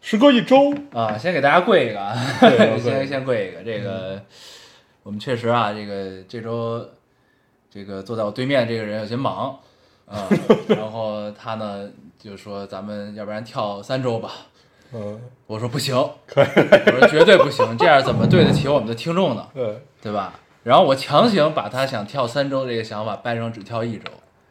时隔一周，啊，先给大家跪一个 先先跪一个。这个、我们确实啊，这个这周这个坐在我对面这个人有些忙啊，然后他呢就说咱们要不然跳三周吧。嗯，我说不行，我说绝对不行，这样怎么对得起我们的听众呢？对，对吧？然后我强行把他想跳三周这个想法掰成只跳一周，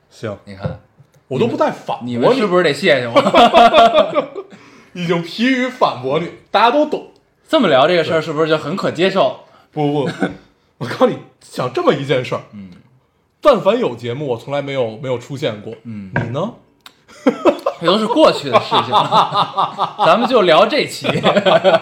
行，你看我都不带反驳你们是不是得谢谢我？已经疲于反驳你，大家都懂。这么聊这个事儿是不是就很可接受？不不，我告诉你，想这么一件事儿，嗯但凡有节目，我从来没有没有出现过。嗯，你呢？这都是过去的事情了，咱们就聊这期。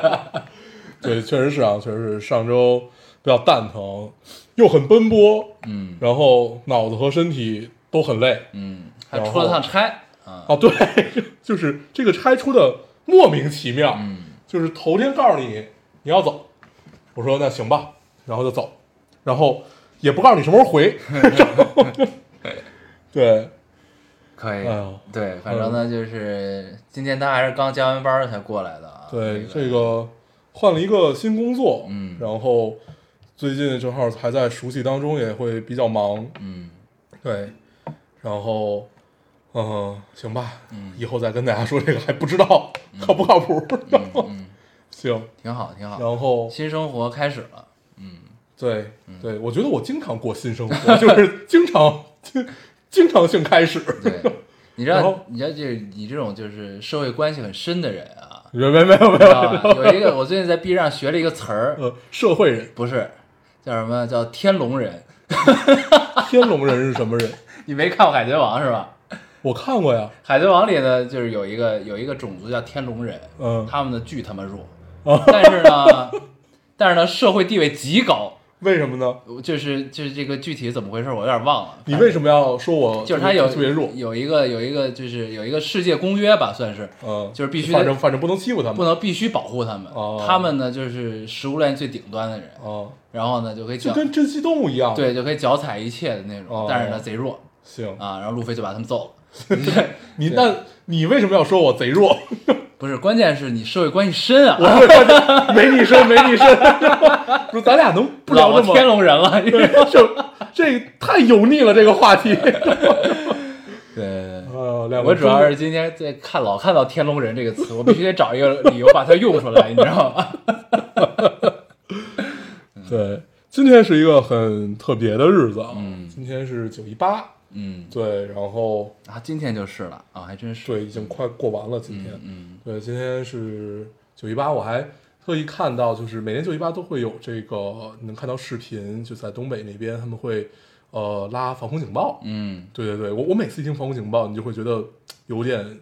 对，确实是啊，确实是上周比较蛋疼，又很奔波，嗯然后脑子和身体都很累。嗯，还出了趟差啊。哦，对，就是这个差出的莫名其妙。嗯。就是头天告诉你你要走，我说那行吧，然后就走，然后也不告诉你什么时候回，然 后对，可以。对，反正呢，就是今天他还是刚加完班才过来的啊。对，这这个换了一个新工作，嗯。然后最近正好还在熟悉当中，也会比较忙，嗯。对，然后，嗯，行吧，嗯以后再跟大家说这个还不知道靠不靠谱，嗯嗯，行，挺好挺好。然后新生活开始了。嗯对对，我觉得我经常过新生活，就是经常经 经常性开始，对，你知道你知道就是你这种就是社会关系很深的人啊，没有没有没有？有一个我最近在 B 上学了一个词儿，呃，社会人，不是叫什么叫天龙人？天龙人是什么人？你没看过《海贼王》是吧？我看过呀，《海贼王》里呢，就是有一个有一个种族叫天龙人，嗯，他们的巨他妈弱，哦。但是呢，但是呢，社会地位极高。为什么呢？就是就是这个具体怎么回事，我有点忘了。你为什么要说我就是他有特别弱？有一个有一个就是有一个世界公约吧，算是。嗯，就是必须反正反正不能欺负他们，不能必须保护他们。哦。他们呢就是食物链最顶端的人，哦，然后呢就可以就跟珍稀动物一样，，对就可以脚踩一切的那种，哦。但是呢贼弱。行，啊，然后路飞就把他们揍了。你那你为什么要说我贼弱？不是，关键是你社会关系深啊，我没你深，没你深，说咱俩能不聊这么老天龙人了。就这太油腻了，这个话题。对。我主要是今天在看老看到“天龙人”这个词，我必须得找一个理由把它用出来，你知道吗？对，今天是一个很特别的日子啊，嗯今天是九一八，嗯，对，然后啊，今天就是了啊，还真是。对，已经快过完了，今天，嗯对，今天是九一八，我还特意看到，就是每年九一八都会有这个，能看到视频，就在东北那边他们会呃拉防空警报，嗯。对对对，我我每次一听防空警报，你就会觉得有点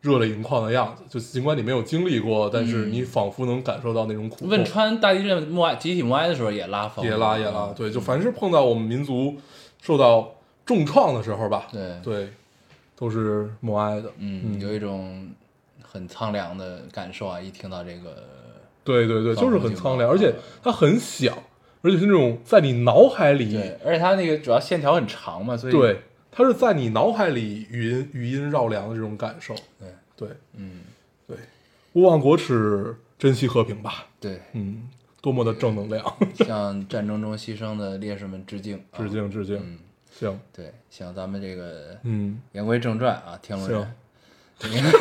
热泪盈眶的样子，就尽管你没有经历过，但是你仿佛能感受到那种苦。汶川大地震默哀集体默哀的时候也拉风，也拉也拉，对，就凡是碰到我们民族受到重创的时候吧，对，对，都是默哀的，嗯，有一种很苍凉的感受啊！一听到这个，对对对，就是很苍凉，而且它很响，而且是那种在你脑海里，对，而且它那个主要线条很长嘛，所以对，它是在你脑海里语音语音绕梁的这种感受，对，对。嗯，对，勿忘国耻，珍惜和平吧，对，嗯，多么的正能量，向战争中牺牲的烈士们致敬，啊。致敬致敬，嗯，行，对，行，咱们这个嗯，言归正传啊，天龙人行。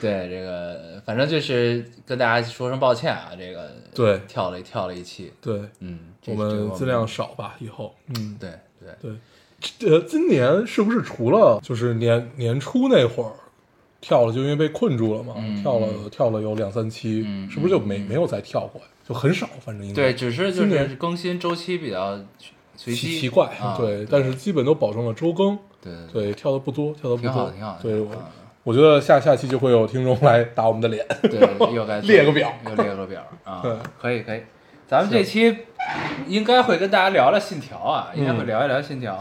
对这个，反正就是跟大家说声抱歉啊，这个对。跳了跳了一期，对，嗯，我们尽量少吧，以后，嗯，对对，对，呃，今年是不是除了就是年年初那会儿跳了，就因为被困住了嘛，嗯跳了跳了有两三期，嗯是不是就没、没有再跳过呀？就很少，反正应该对，只是就是更新周期比较奇奇怪，啊、对，但是基本都保证了周更，对对对，跳的不多，跳的不多，挺好挺好，对，我我觉得下下期就会有听众来打我们的脸。对，又该 列个表又列个表啊对，可以可以。咱们这期应该会跟大家聊聊《信条》啊，应该会嗯聊一聊《信条》。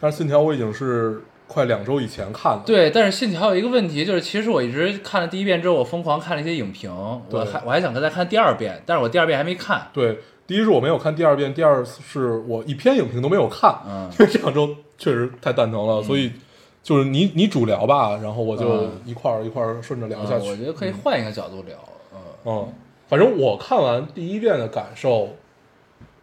但是《信条》我已经是快两周以前看了，对，但是《信条》有一个问题，就是其实我一直看了第一遍之后，我疯狂看了一些影评，我还我还想再看第二遍，但是我第二遍还没看。对，第一是我没有看第二遍，第二是我一篇影评都没有看，嗯。因为这两周确实太蛋疼了，所以就是你你主聊吧，然后我就嗯一块儿一块儿顺着聊下去。嗯我觉得可以换一个角度聊。嗯。嗯，反正我看完第一遍的感受，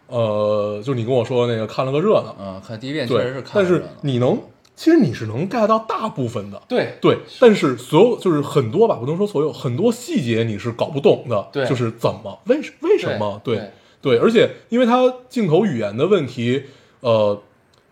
呃，就你跟我说的那个看了个热闹，嗯，看第一遍确实是，看但是你能，其实你是能 get 到大部分的，对对，但是所有就是很多吧，不能说所有，很多细节你是搞不懂的，对。就是怎么为什为什么，对对对，而且因为它镜头语言的问题，呃，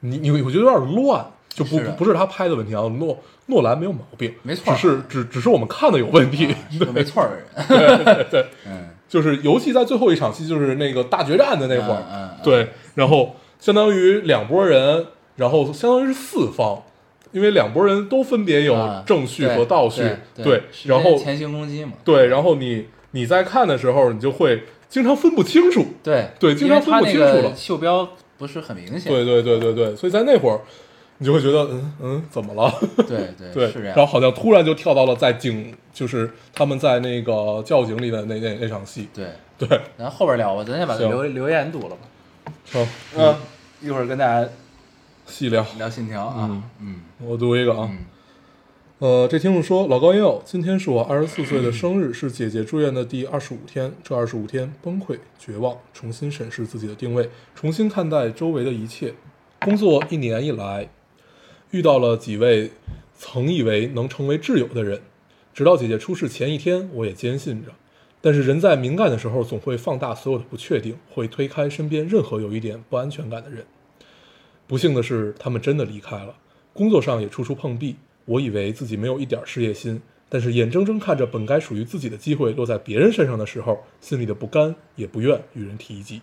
你你我觉得有点乱，就不是不是他拍的问题啊，诺诺兰没有毛病，没错只是只只是我们看的有问题，是个没错儿的人。对对，嗯，就是尤其在最后一场戏，就是那个大决战的那会儿，嗯对，然后相当于两拨人，然后相当于是四方，因为两拨人都分别有啊正序和倒序，对然后前行攻击嘛。对，然后你你在看的时候，你就会经常分不清楚，对对经常分不清楚了袖标不是很明显。对对对对对，所以在那会儿，你就会觉得，嗯嗯，怎么了？对对对，是这样。然后好像突然就跳到了在警，就是他们在那个窖井里的那那那场戏，对，对，咱后边聊吧，咱先把留留言读了吧。好，嗯，一会儿跟大家细聊。聊信条啊。嗯我读一个啊，嗯呃，这听众说，老高烟友，今天是我二十四岁的生日，是姐姐住院的第二十五天。这二十五天，崩溃、绝望，重新审视自己的定位，重新看待周围的一切。工作一年以来，遇到了几位曾以为能成为挚友的人，直到姐姐出事前一天，我也坚信着。但是人在敏感的时候，总会放大所有的不确定，会推开身边任何有一点不安全感的人。不幸的是，他们真的离开了，工作上也处处碰壁。我以为自己没有一点事业心，但是眼睁睁看着本该属于自己的机会落在别人身上的时候，心里的不甘也不愿与人提及。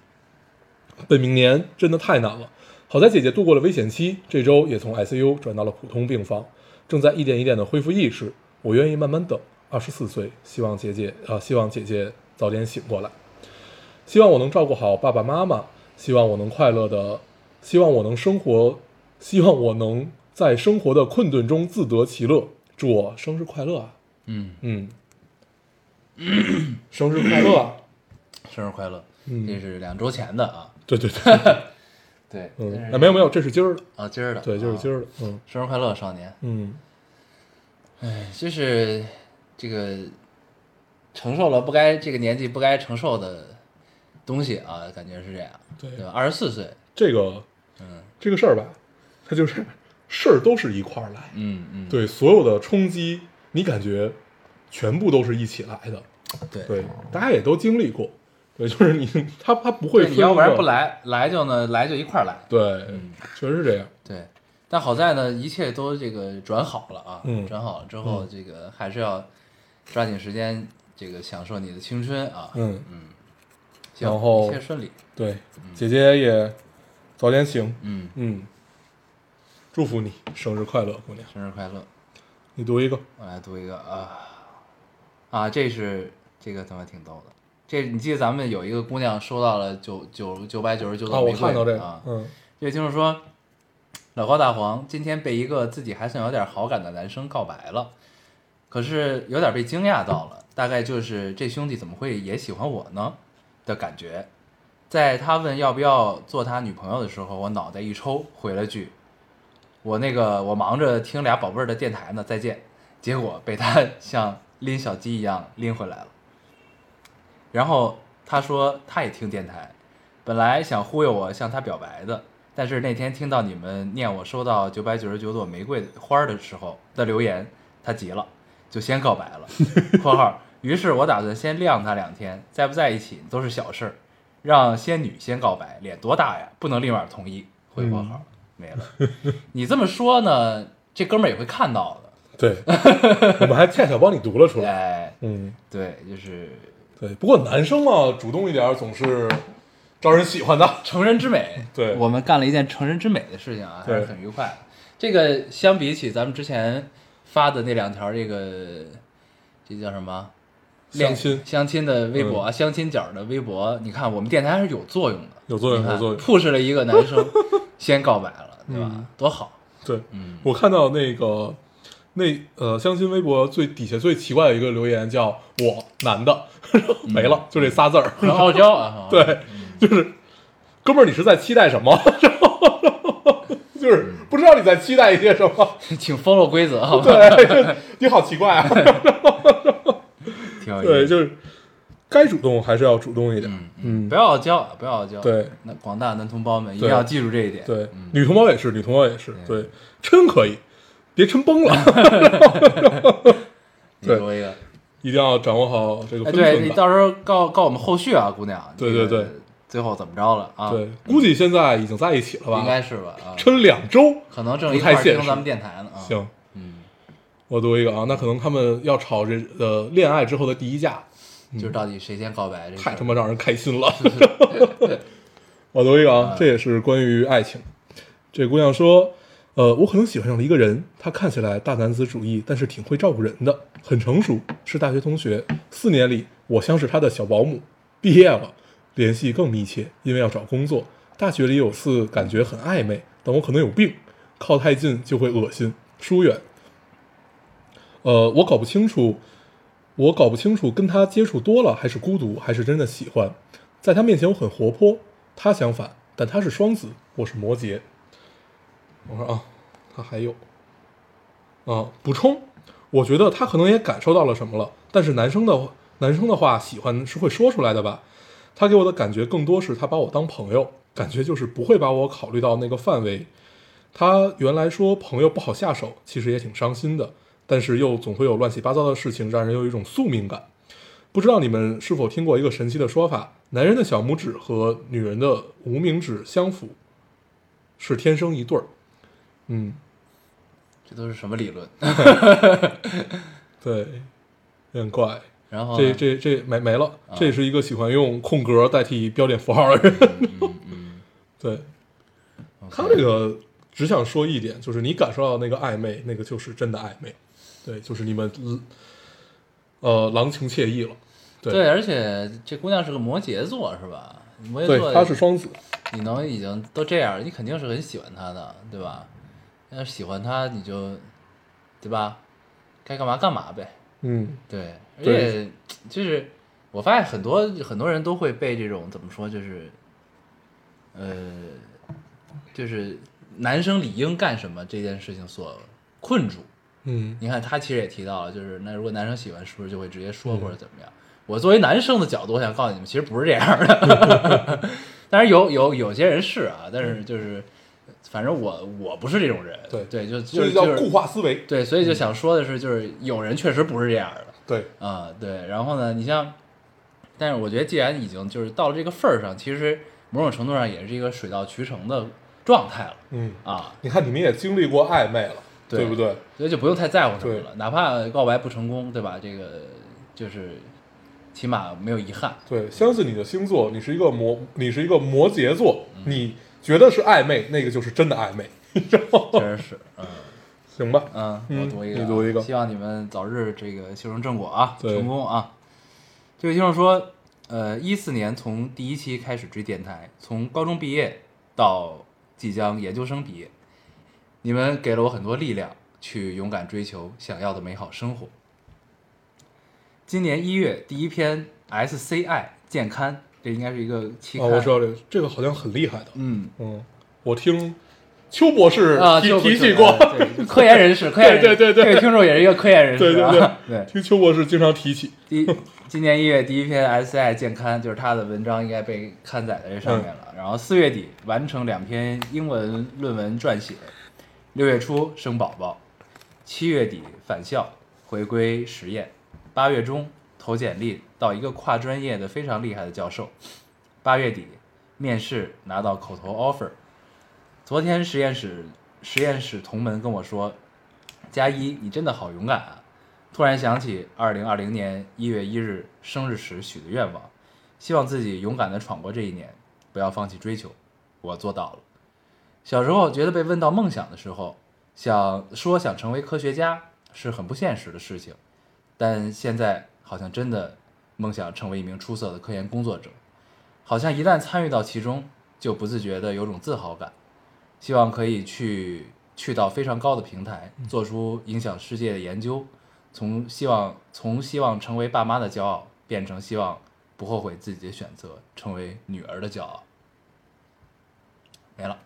本命年真的太难了，好在姐姐度过了危险期，这周也从 ICU 转到了普通病房，正在一点一点的恢复意识。我愿意慢慢等。二十四岁，希望姐姐啊、希望姐姐早点醒过来。希望我能照顾好爸爸妈妈，希望我能快乐的，希望我能生活，希望我能在生活的困顿中自得其乐。祝我生日快乐啊！嗯，嗯，生日快乐啊！生日快乐！嗯这是两周前的啊。对对对，对，嗯，哎，没有没有，这是今儿的，啊，今儿的，对，就是今儿。儿的，嗯生日快乐，少年！嗯，哎，就是这个承受了不该这个年纪不该承受的东西啊，感觉是这样，对对吧？二十四岁，这个嗯这个事儿吧，它就是事儿都是一块儿来，嗯嗯，对，所有的冲击，你感觉全部都是一起来的，对。对，大家也都经历过，对，就是你他他不会你要不然不来，来就呢来就一块儿来，对，嗯。确实是这样，对。但好在呢，一切都这个转好了啊，嗯。转好了之后，这个还是要抓紧时间，这个享受你的青春啊，嗯，嗯。然后一切顺利，对，姐姐也早点醒，嗯，嗯，祝福你生日快乐，姑娘，生日快乐！你读一个，我来读一个啊啊，这是这个他妈挺逗的。这你记得咱们有一个姑娘收到了九九九百九十九啊，我朵玫瑰看到这啊个，，嗯这位听众说，老高大黄今天被一个自己还算有点好感的男生告白了，可是有点被惊讶到了，大概就是这兄弟怎么会也喜欢我呢的感觉。在他问要不要做他女朋友的时候，我脑袋一抽，回了句：“我那个我忙着听俩宝贝儿的电台呢，再见。”结果被他 像拎小鸡一样拎回来了。然后他说他也听电台，本来想忽悠我向他表白的，但是那天听到你们念我收到九百九十九朵玫瑰花儿的时候的留言，他急了，就先告白了。（括号）于是我打算先晾他两天，在不在一起都是小事儿，让仙女先告白，脸多大呀？不能立马同意。回括号没了。你这么说呢，这哥们儿也会看到的。对，我们还恰巧帮你读了出来，哎，嗯，对，就是对，不过男生嘛，主动一点总是招人喜欢的，成人之美。对我们干了一件成人之美的事情啊，还是很愉快的。这个相比起咱们之前发的那两条这个这叫什么？相亲嗯相亲的微博，相亲角的微博，你看我们电台还是有作用的，有作用有作用 push 了一个男生 先告白了，对吧？嗯多好，对，嗯，我看到那个那呃相亲微博最底下最奇怪的一个留言叫“我男的”，没了，就这仨字儿。很傲娇啊，对，就是哥们儿，你是在期待什么？就是不知道你在期待一些什么。请 follow 规则，好吧？对，你好奇怪啊。挺有意对，思。就是该主动还是要主动一点。嗯嗯不要傲娇，不要傲娇。对，那广大男同胞们一定要记住这一点。对嗯，女同胞也是，女同胞也是。对，撑可以，别撑崩了。对你说一个，一定要掌握好这个哎，分寸。对你到时候告告我们后续啊，姑娘。对对对，最后怎么着了啊？对，估计现在已经在一起了吧？应该是吧？啊，抻两周。可能正一块儿听咱们电台呢啊。，行，嗯，我读一个啊，那可能他们要吵这呃恋爱之后的第一架，就是到底谁先告白这事儿太他妈让人开心了。我读一个啊，这也是关于爱情。这姑娘说，呃，我可能喜欢上了一个人，他看起来大男子主义，但是挺会照顾人的，很成熟，是大学同学。四年里，我像是他的小保姆。毕业了，联系更密切，因为要找工作。大学里有次感觉很暧昧，但我可能有病，靠太近就会恶心，疏远。呃，我搞不清楚，我搞不清楚跟他接触多了还是孤独，还是真的喜欢。在他面前我很活泼，他相反，但他是双子，我是摩羯。我说啊，他还有啊，补充，我觉得他可能也感受到了什么了，但是男生的男生的话喜欢是会说出来的吧？他给我的感觉更多是他把我当朋友，感觉就是不会把我考虑到那个范围。他原来说朋友不好下手，其实也挺伤心的，但是又总会有乱七八糟的事情，让人有一种宿命感。不知道你们是否听过一个神奇的说法：男人的小拇指和女人的无名指相符，是天生一对儿。嗯，这都是什么理论？对，有点怪。然后这这这没没了，啊这是一个喜欢用空格代替标点符号的人。嗯嗯，对他这个只想说一点，就是你感受到那个暧昧，那个就是真的暧昧。对，就是你们呃郎情妾意了。对对，而且这姑娘是个摩羯座是吧？摩羯，座，她是双子。你能已经都这样，你肯定是很喜欢她的，对吧？要是喜欢她，你就，对吧？该干嘛干嘛呗。嗯，对，而且 就是我发现很多很多人都会被这种怎么说，就是，呃，就是男生理应干什么这件事情所困住。嗯，你看他其实也提到了，就是那如果男生喜欢，是不是就会直接说嗯或者怎么样？我作为男生的角度，我想告诉你们，其实不是这样的。当然有有有些人是啊，但是就是，反正我我不是这种人。对对，就就是叫固化思维。对，所以就想说的是，就是有人确实不是这样的。对，啊、对，然后呢，你像，但是我觉得既然已经就是到了这个份儿上，其实某种程度上也是一个水到渠成的状态了嗯，啊，你看你们也经历过暧昧了，对对不对？所以就不用太在乎什么了，哪怕告白不成功，对吧？这个就是起码没有遗憾。对，相信你的星座，你是一个摩，你是一个摩羯座，嗯你觉得是暧昧，那个就是真的暧昧，确实是，嗯 行吧？嗯，读一个读一个希望你们早日这个修成正果啊，对成功啊。这位听众说，呃，一四年从第一期开始追电台，从高中毕业到即将研究生毕业，你们给了我很多力量，去勇敢追求想要的美好生活。今年一月第一篇 SCI 健刊，这应该是一个期啊，刊，我知道这个，这个好像很厉害的。嗯。嗯，我听邱博士啊，提提起过，科研人士，科研对对对对这个听众也是一个科研人士对对啊，对对，听邱博士经常提起。第今年一月第一篇 SCI 健刊就是他的文章应该被刊载在这上面了。然后四月底完成两篇英文论文撰写，六月初生宝宝，七月底返校回归实验，八月中投简历到一个跨专业的非常厉害的教授，八月底面试拿到口头 offer。昨天实验室实验室同门跟我说，加一，你真的好勇敢啊！突然想起二零二零年一月一日生日时许的愿望，希望自己勇敢地闯过这一年，不要放弃追求。我做到了。小时候觉得被问到梦想的时候，想说想成为科学家，是很不现实的事情，但现在好像真的梦想成为一名出色的科研工作者，好像一旦参与到其中，就不自觉的有种自豪感，希望可以去去到非常高的平台，做出影响世界的研究，从希望从希望成为爸妈的骄傲，变成希望不后悔自己的选择，成为女儿的骄傲。没了，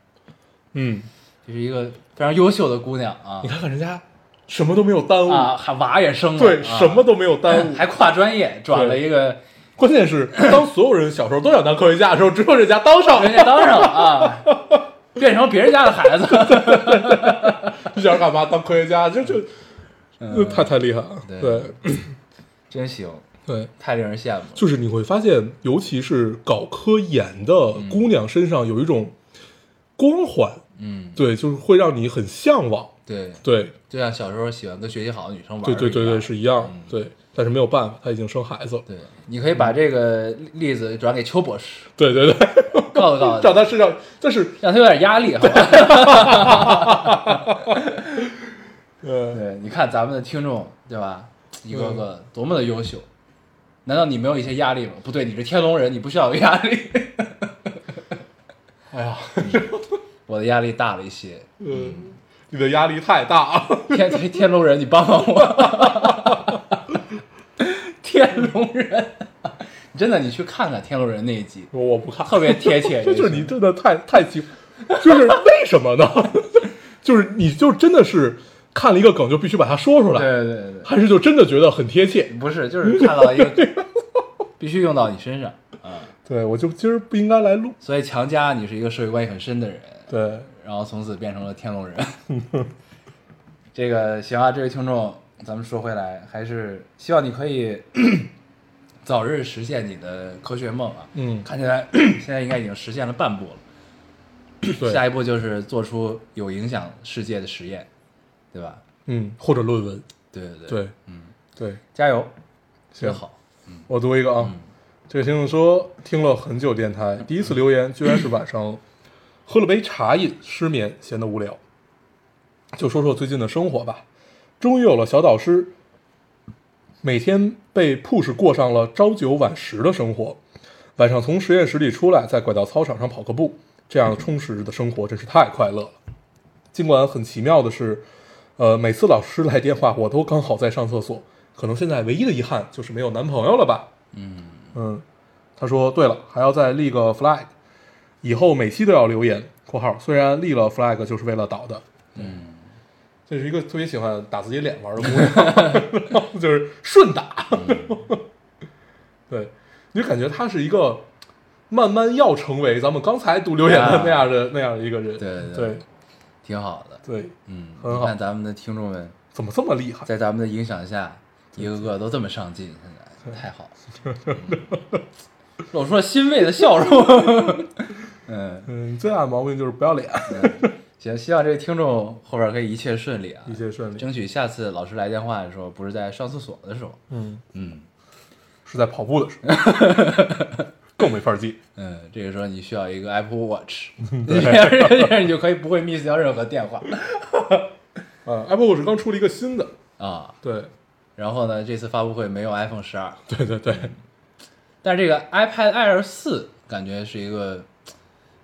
嗯，这是一个非常优秀的姑娘啊。你看看人家什么都没有耽误，啊，还娃也生了，对，啊。什么都没有耽误。还跨专业转了一个，关键是，当所有人小时候都想当科学家的时候，只有人家当上。了。人家当上了啊，变成别人家的孩子，你想干嘛？当科学家？就就嗯。太太厉害了。对。对。真行，对，太令人羡慕。就是你会发现，尤其是搞科研的姑娘身上有一种光环，嗯，对，就是会让你很向往。对，对，就像小时候喜欢跟学习好的女生玩对对对对，是一样嗯。对，但是没有办法，她已经生孩子了。对，你可以把这个例子转给邱博士，对对对，告诉告诉让他，她身上，但是让他有点压力，好吧？呃，对，你看咱们的听众，对吧？一个个多么的优秀，难道你没有一些压力吗？不对，你是天龙人，你不需要有压力。哎呀，我的压力大了一些，嗯，你的压力太大了。天天天龙人，你帮帮我。天龙人，真的，你去看看天龙人那一集，我我不看，特别贴切。就是你真的太太奇，就是为什么呢？就是你就真的是看了一个梗就必须把它说出来，对对对，还是就真的觉得很贴切？不是，就是看到一个必须用到你身上啊，对我就今儿不应该来录。所以强加你是一个社会关系很深的人，对，然后从此变成了天龙人。这个行啊，这位听众，咱们说回来，还是希望你可以 早日实现你的科学梦啊。嗯，看起来 现在应该已经实现了半步了。下一步就是做出有影响世界的实验，对吧？嗯，或者论文，对对对，对，嗯，对，加油，行好。嗯。我读一个啊，嗯这个听众说听了很久电台，第一次留言居然是晚上喝了杯茶饮，失眠，闲得无聊，就说说最近的生活吧。终于有了小导师，每天被 push 过上了朝九晚十的生活，晚上从实验室里出来，再拐到操场上跑个步，这样充实的生活真是太快乐了。尽管很奇妙的是，呃，每次老师来电话，我都刚好在上厕所。可能现在唯一的遗憾就是没有男朋友了吧？嗯，嗯，他说对了，还要再立个 flag，以后每期都要留言（括号虽然立了 flag 就是为了倒的）。嗯，这是一个特别喜欢打自己脸玩的姑娘，就是顺打。对，你就感觉他是一个慢慢要成为咱们刚才读留言的那样的、那样的一个人。对对对挺好的。对，嗯，很好看咱们的听众们怎么这么厉害？在咱们的影响下，一个个都这么上进，太好。露出了欣慰的笑容。嗯，嗯，最大的毛病就是不要脸，行，希望这个听众后边可以一切顺利啊，一切顺利。争取下次老师来电话的时候，不是在上厕所的时候。嗯，嗯。是在跑步的时候，更没法记。嗯，这个时候你需要一个 Apple Watch，这样这样你就可以不会 miss 掉任何电话。啊，Apple Watch 刚出了一个新的，啊。对，然后呢，这次发布会没有 iPhone 十二，对 对对，但是这个 iPad Air 四感觉是一个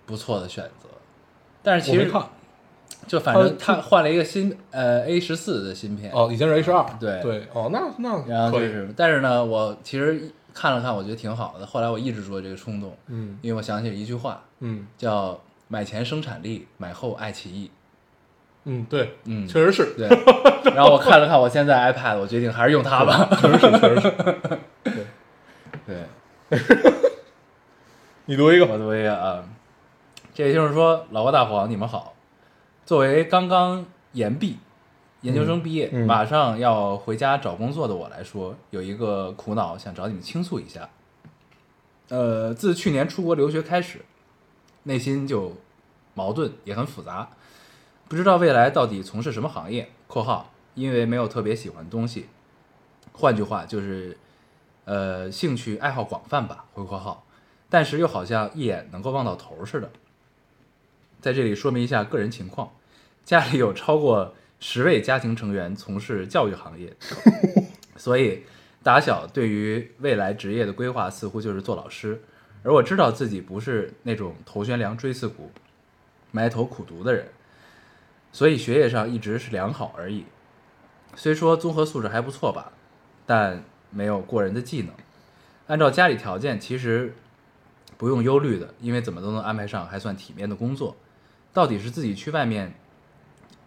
不错的选择。但是其实看。就反正它它换了一个新呃 A 十四的芯片，哦，以前是 A 十二，对。对，哦，那那然后就是，但是呢，我其实看了看，我觉得挺好的。后来我抑制住了这个冲动，嗯。因为我想起了一句话，嗯。叫“买前生产力，买后爱奇艺嗯，对，嗯确实是”。，对，然后我看了看我现在 iPad，我决定还是用它吧。确实是，确实是。对，对，你读一个，我读一个啊，这位听众说：“老高大黄，你们好。作为刚刚研毕，研究生毕业，嗯嗯马上要回家找工作的我来说，有一个苦恼想找你们倾诉一下。呃，自去年出国留学开始，内心就矛盾也很复杂，不知道未来到底从事什么行业（括号因为没有特别喜欢的东西），换句话就是，呃，兴趣爱好广泛吧（回括号）。但是又好像一眼能够望到头似的。在这里说明一下个人情况，家里有超过十位家庭成员从事教育行业，所以打小对于未来职业的规划似乎就是做老师。而我知道自己不是那种头悬梁锥刺股、埋头苦读的人，所以学业上一直是良好而已。虽说综合素质还不错吧，但没有过人的技能。按照家里条件，其实不用忧虑的，因为怎么都能安排上还算体面的工作。到底是自己去外面，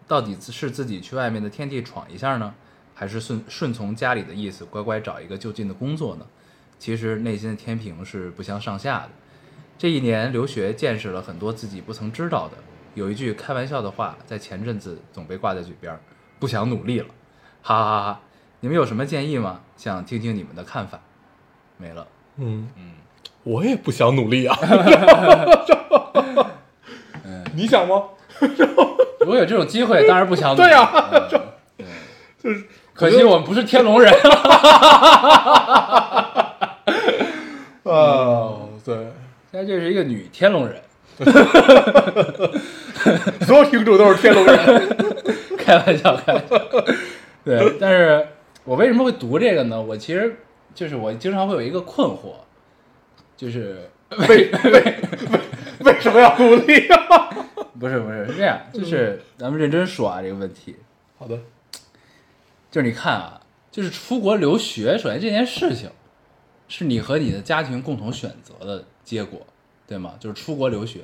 到底是自己去外面的天地闯一下呢，还是顺顺从家里的意思，乖乖找一个就近的工作呢？其实内心的天平是不相上下的。这一年留学，见识了很多自己不曾知道的。有一句开玩笑的话，在前阵子总被挂在嘴边儿，不想努力了，哈哈哈哈！你们有什么建议吗？想听听你们的看法。没了。嗯嗯，我也不想努力啊。嗯 你想吗？如果有这种机会，当然不想努力。对呀嗯对就是可惜我们不是天龙人。啊，对，现在这是一个女天龙人，所有听众都是天龙人。开玩笑，开玩笑。对，但是我为什么会读这个呢？我其实就是我经常会有一个困惑，就是为为为为什么要努力啊？不是不是是这样，就是咱们认真说啊，这个问题，好的，就是你看啊，就是出国留学，首先这件事情是你和你的家庭共同选择的结果，对吗？就是出国留学，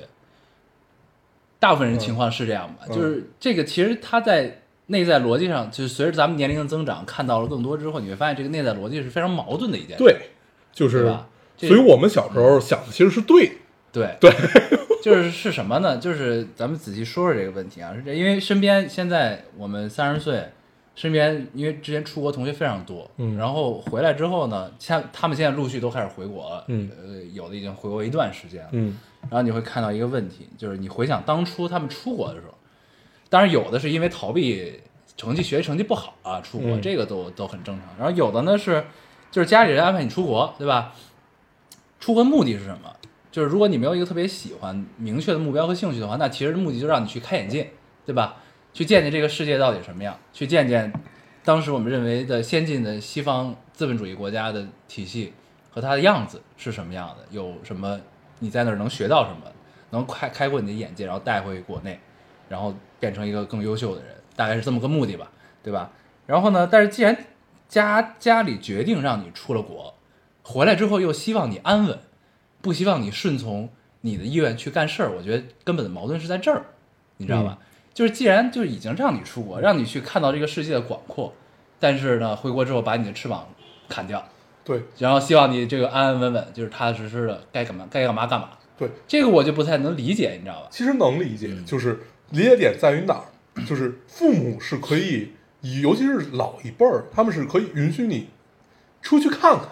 大部分人情况是这样吧？嗯。就是这个其实它在内在逻辑上，就是随着咱们年龄的增长，看到了更多之后，你会发现这个内在逻辑是非常矛盾的一件事，对，就是所以我们小时候想的其实是对的。对。对，就是是什么呢？就是咱们仔细说说这个问题啊，是这，因为身边现在我们三十岁，身边因为之前出国同学非常多，嗯。然后回来之后呢，像他们现在陆续都开始回国了，嗯。呃，有的已经回国一段时间了，嗯然后你会看到一个问题，就是你回想当初他们出国的时候，当然有的是因为逃避成绩学习成绩不好啊出国，嗯这个都都很正常。然后有的呢是就是家里人安排你出国，对吧？出国目的是什么？就是如果你没有一个特别喜欢、明确的目标和兴趣的话，那其实目的就让你去开眼界，对吧？去见见这个世界到底什么样，去见见当时我们认为的先进的西方资本主义国家的体系和它的样子是什么样的，有什么你在那儿能学到什么，能开开阔你的眼界，然后带回国内，然后变成一个更优秀的人，大概是这么个目的吧，对吧？然后呢，但是既然家家里决定让你出了国，回来之后又希望你安稳，不希望你顺从你的意愿去干事儿，我觉得根本的矛盾是在这儿，你知道吧？就是既然就已经让你出国，让你去看到这个世界的广阔，但是呢，回国之后把你的翅膀砍掉，对然后希望你这个安安稳稳，就是踏踏实实的该干嘛该干嘛干嘛。对，这个我就不太能理解，你知道吧？其实能理解，嗯就是理解点在于哪儿？就是父母是可以，尤其是老一辈儿，他们是可以允许你出去看看，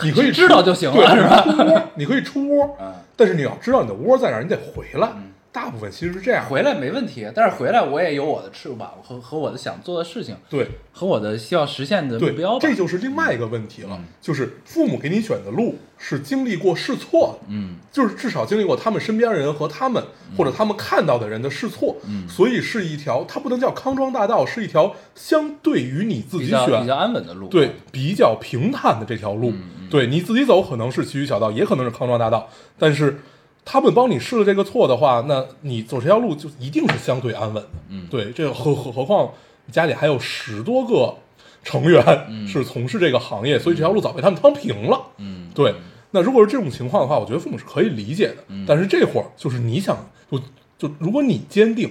你可以知道就行了对是吧你可以出窝，嗯，但是你要知道你的窝在哪儿，你得回来。嗯大部分其实是这样，回来没问题，但是回来我也有我的翅膀和和我的想做的事情对。和我的希望实现的目标，吧。这就是另外一个问题了，嗯。就是父母给你选的路是经历过试错的，嗯。就是至少经历过他们身边人和他们、或者他们看到的人的试错，嗯。所以是一条它不能叫康庄大道，是一条相对于你自己选比较比较安稳的路。对比较平坦的这条路，对你自己走可能是崎岖小道，也可能是康庄大道，但是他们帮你试了这个错的话，那你走这条路就一定是相对安稳的。嗯对，这个何何何况你家里还有十多个成员是从事这个行业，所以这条路早被他们趟平了。嗯，对，那如果是这种情况的话，我觉得父母是可以理解的。嗯但是这会儿就是你想，就就如果你坚定，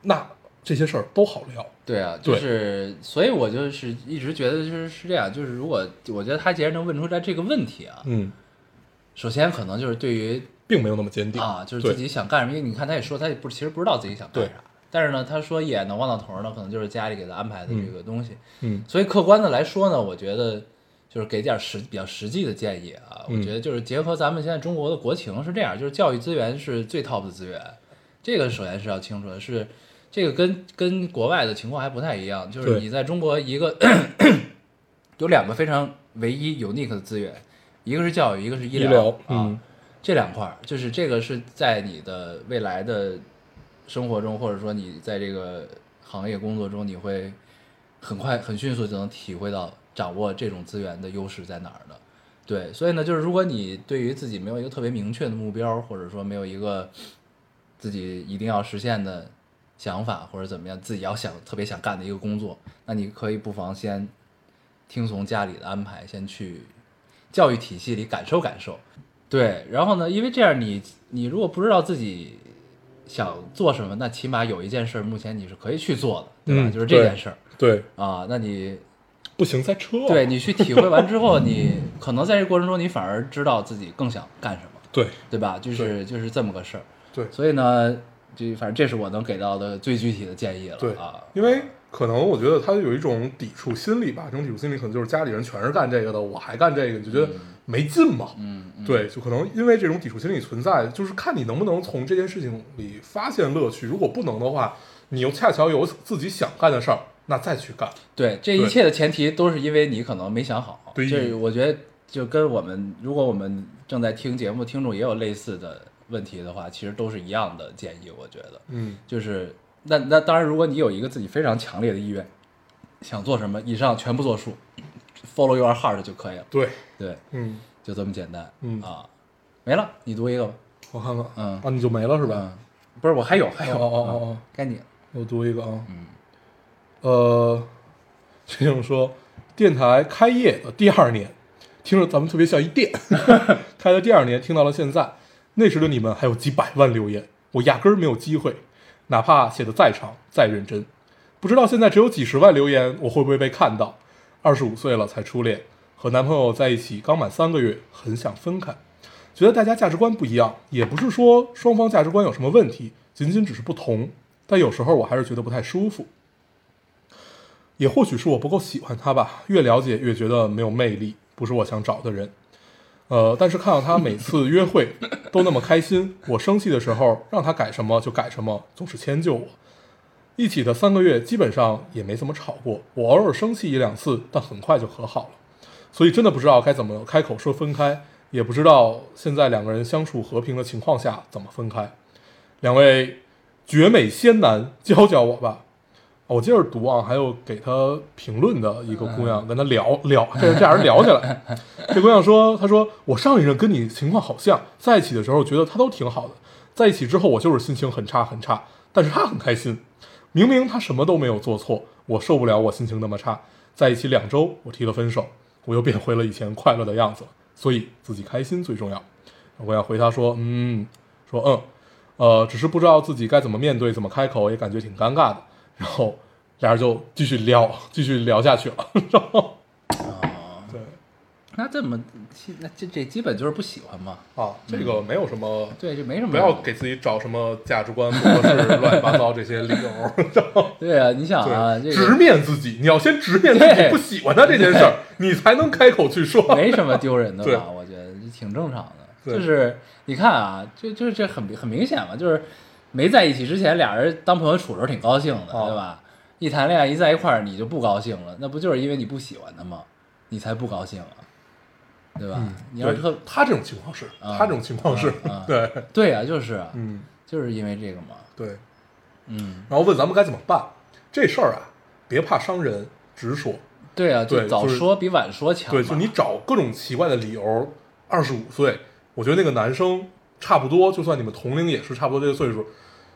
那这些事儿都好聊。对啊，就是，所以我就是一直觉得就是是这样，就是如果我觉得他既然能问出来这个问题啊，嗯，首先可能就是对于并没有那么坚定啊，就是自己想干什么，因为你看他也说他也不其实不知道自己想干啥，但是呢，他说一眼能望到头呢，可能就是家里给他安排的这个东西。嗯所以客观的来说呢，我觉得就是给点实比较实际的建议啊。嗯我觉得就是结合咱们现在中国的国情是这样，就是教育资源是最 top 的资源，这个首先是要清楚的，是这个跟跟国外的情况还不太一样，就是你在中国一个有两个非常唯一 unique 的资源，一个是教育，一个是医医疗啊。嗯这两块儿，就是这个是在你的未来的生活中，或者说你在这个行业工作中，你会很快、很迅速就能体会到掌握这种资源的优势在哪儿的。对，所以呢，就是如果你对于自己没有一个特别明确的目标，或者说没有一个自己一定要实现的想法，或者怎么样，自己要想特别想干的一个工作，那你可以不妨先听从家里的安排，先去教育体系里感受感受。对，然后呢，因为这样你你如果不知道自己想做什么，那起码有一件事儿目前你是可以去做的，对吧？嗯就是这件事儿对，啊，那你不行塞车。对你去体会完之后，你可能在这过程中，你反而知道自己更想干什么，对对吧？就是就是这么个事儿。对所以呢，就反正这是我能给到的最具体的建议了对啊。因为可能我觉得他有一种抵触心理吧，这种抵触心理可能就是家里人全是干这个的，我还干这个，你就觉得没劲嘛。嗯，嗯，对，就可能因为这种抵触心理存在，就是看你能不能从这件事情里发现乐趣。如果不能的话，你又恰巧有自己想干的事儿，那再去干。对，这一切的前提都是因为你可能没想好。对这我觉得就跟我们，如果我们正在听节目的听众也有类似的问题的话，其实都是一样的建议。我觉得，嗯，就是那那当然，如果你有一个自己非常强烈的意愿，想做什么，以上全部作数，follow your heart 就可以了。对，对，嗯，就这么简单。嗯啊，没了，你读一个吧。我看看，嗯啊，你就没了是吧？嗯，不是，我还有，还有，哦哦哦哦嗯该你了。我读一个啊，嗯，呃，这种说，电台开业的第二年，听着咱们特别像一店，开的第二年听到了现在，那时的你们还有几百万留言，我压根儿没有机会，哪怕写的再长再认真，不知道现在只有几十万留言，我会不会被看到？二十五岁了才初恋，和男朋友在一起刚满三个月，很想分开，觉得大家价值观不一样，也不是说双方价值观有什么问题，仅仅只是不同，但有时候我还是觉得不太舒服。也或许是我不够喜欢他吧，越了解越觉得没有魅力，不是我想找的人。呃，但是看到他每次约会都那么开心，我生气的时候让他改什么就改什么，总是迁就我。一起的三个月基本上也没怎么吵过，我偶尔生气一两次，但很快就和好了。所以真的不知道该怎么开口说分开，也不知道现在两个人相处和平的情况下怎么分开。两位绝美仙男，教教我吧。哦我接着读啊，还有给他评论的一个姑娘，跟他聊聊，这这俩人聊起来。这姑娘说：“她说我上一任跟你情况好像，在一起的时候觉得他都挺好的，在一起之后我就是心情很差很差，但是他很开心。明明他什么都没有做错，我受不了我心情那么差。在一起两周，我提了分手，我又变回了以前快乐的样子。所以自己开心最重要。”我要回他说：“嗯，说嗯，呃，只是不知道自己该怎么面对，怎么开口，也感觉挺尴尬的。”然后俩人就继续聊，继续聊下去了。然后，那这么，其那这这基本就是不喜欢嘛。啊，这个没有什么，对，就没什么。不要给自己找什么价值观不合适、乱七八糟这些理由。对啊，你想啊，这，个直面自己，你要先直面自己不喜欢他这件事儿，你才能开口去说。没什么丢人的对吧？我觉得这挺正常的。对就是你看啊，就就是这很很明显嘛，就是没在一起之前，俩人当朋友处的时候挺高兴的，啊对吧？一谈恋爱一在一块儿，你就不高兴了，那不就是因为你不喜欢他吗？你才不高兴啊，对吧？你要是特他这种情况是，啊他这种情况是 对，对啊，就是啊，嗯，就是因为这个嘛，对。嗯，然后问咱们该怎么办，这事儿啊，别怕伤人，直说。对啊，就早说比晚说强嘛。对，就你找各种奇怪的理由。二十五岁，我觉得那个男生差不多，就算你们同龄也是差不多这个岁数，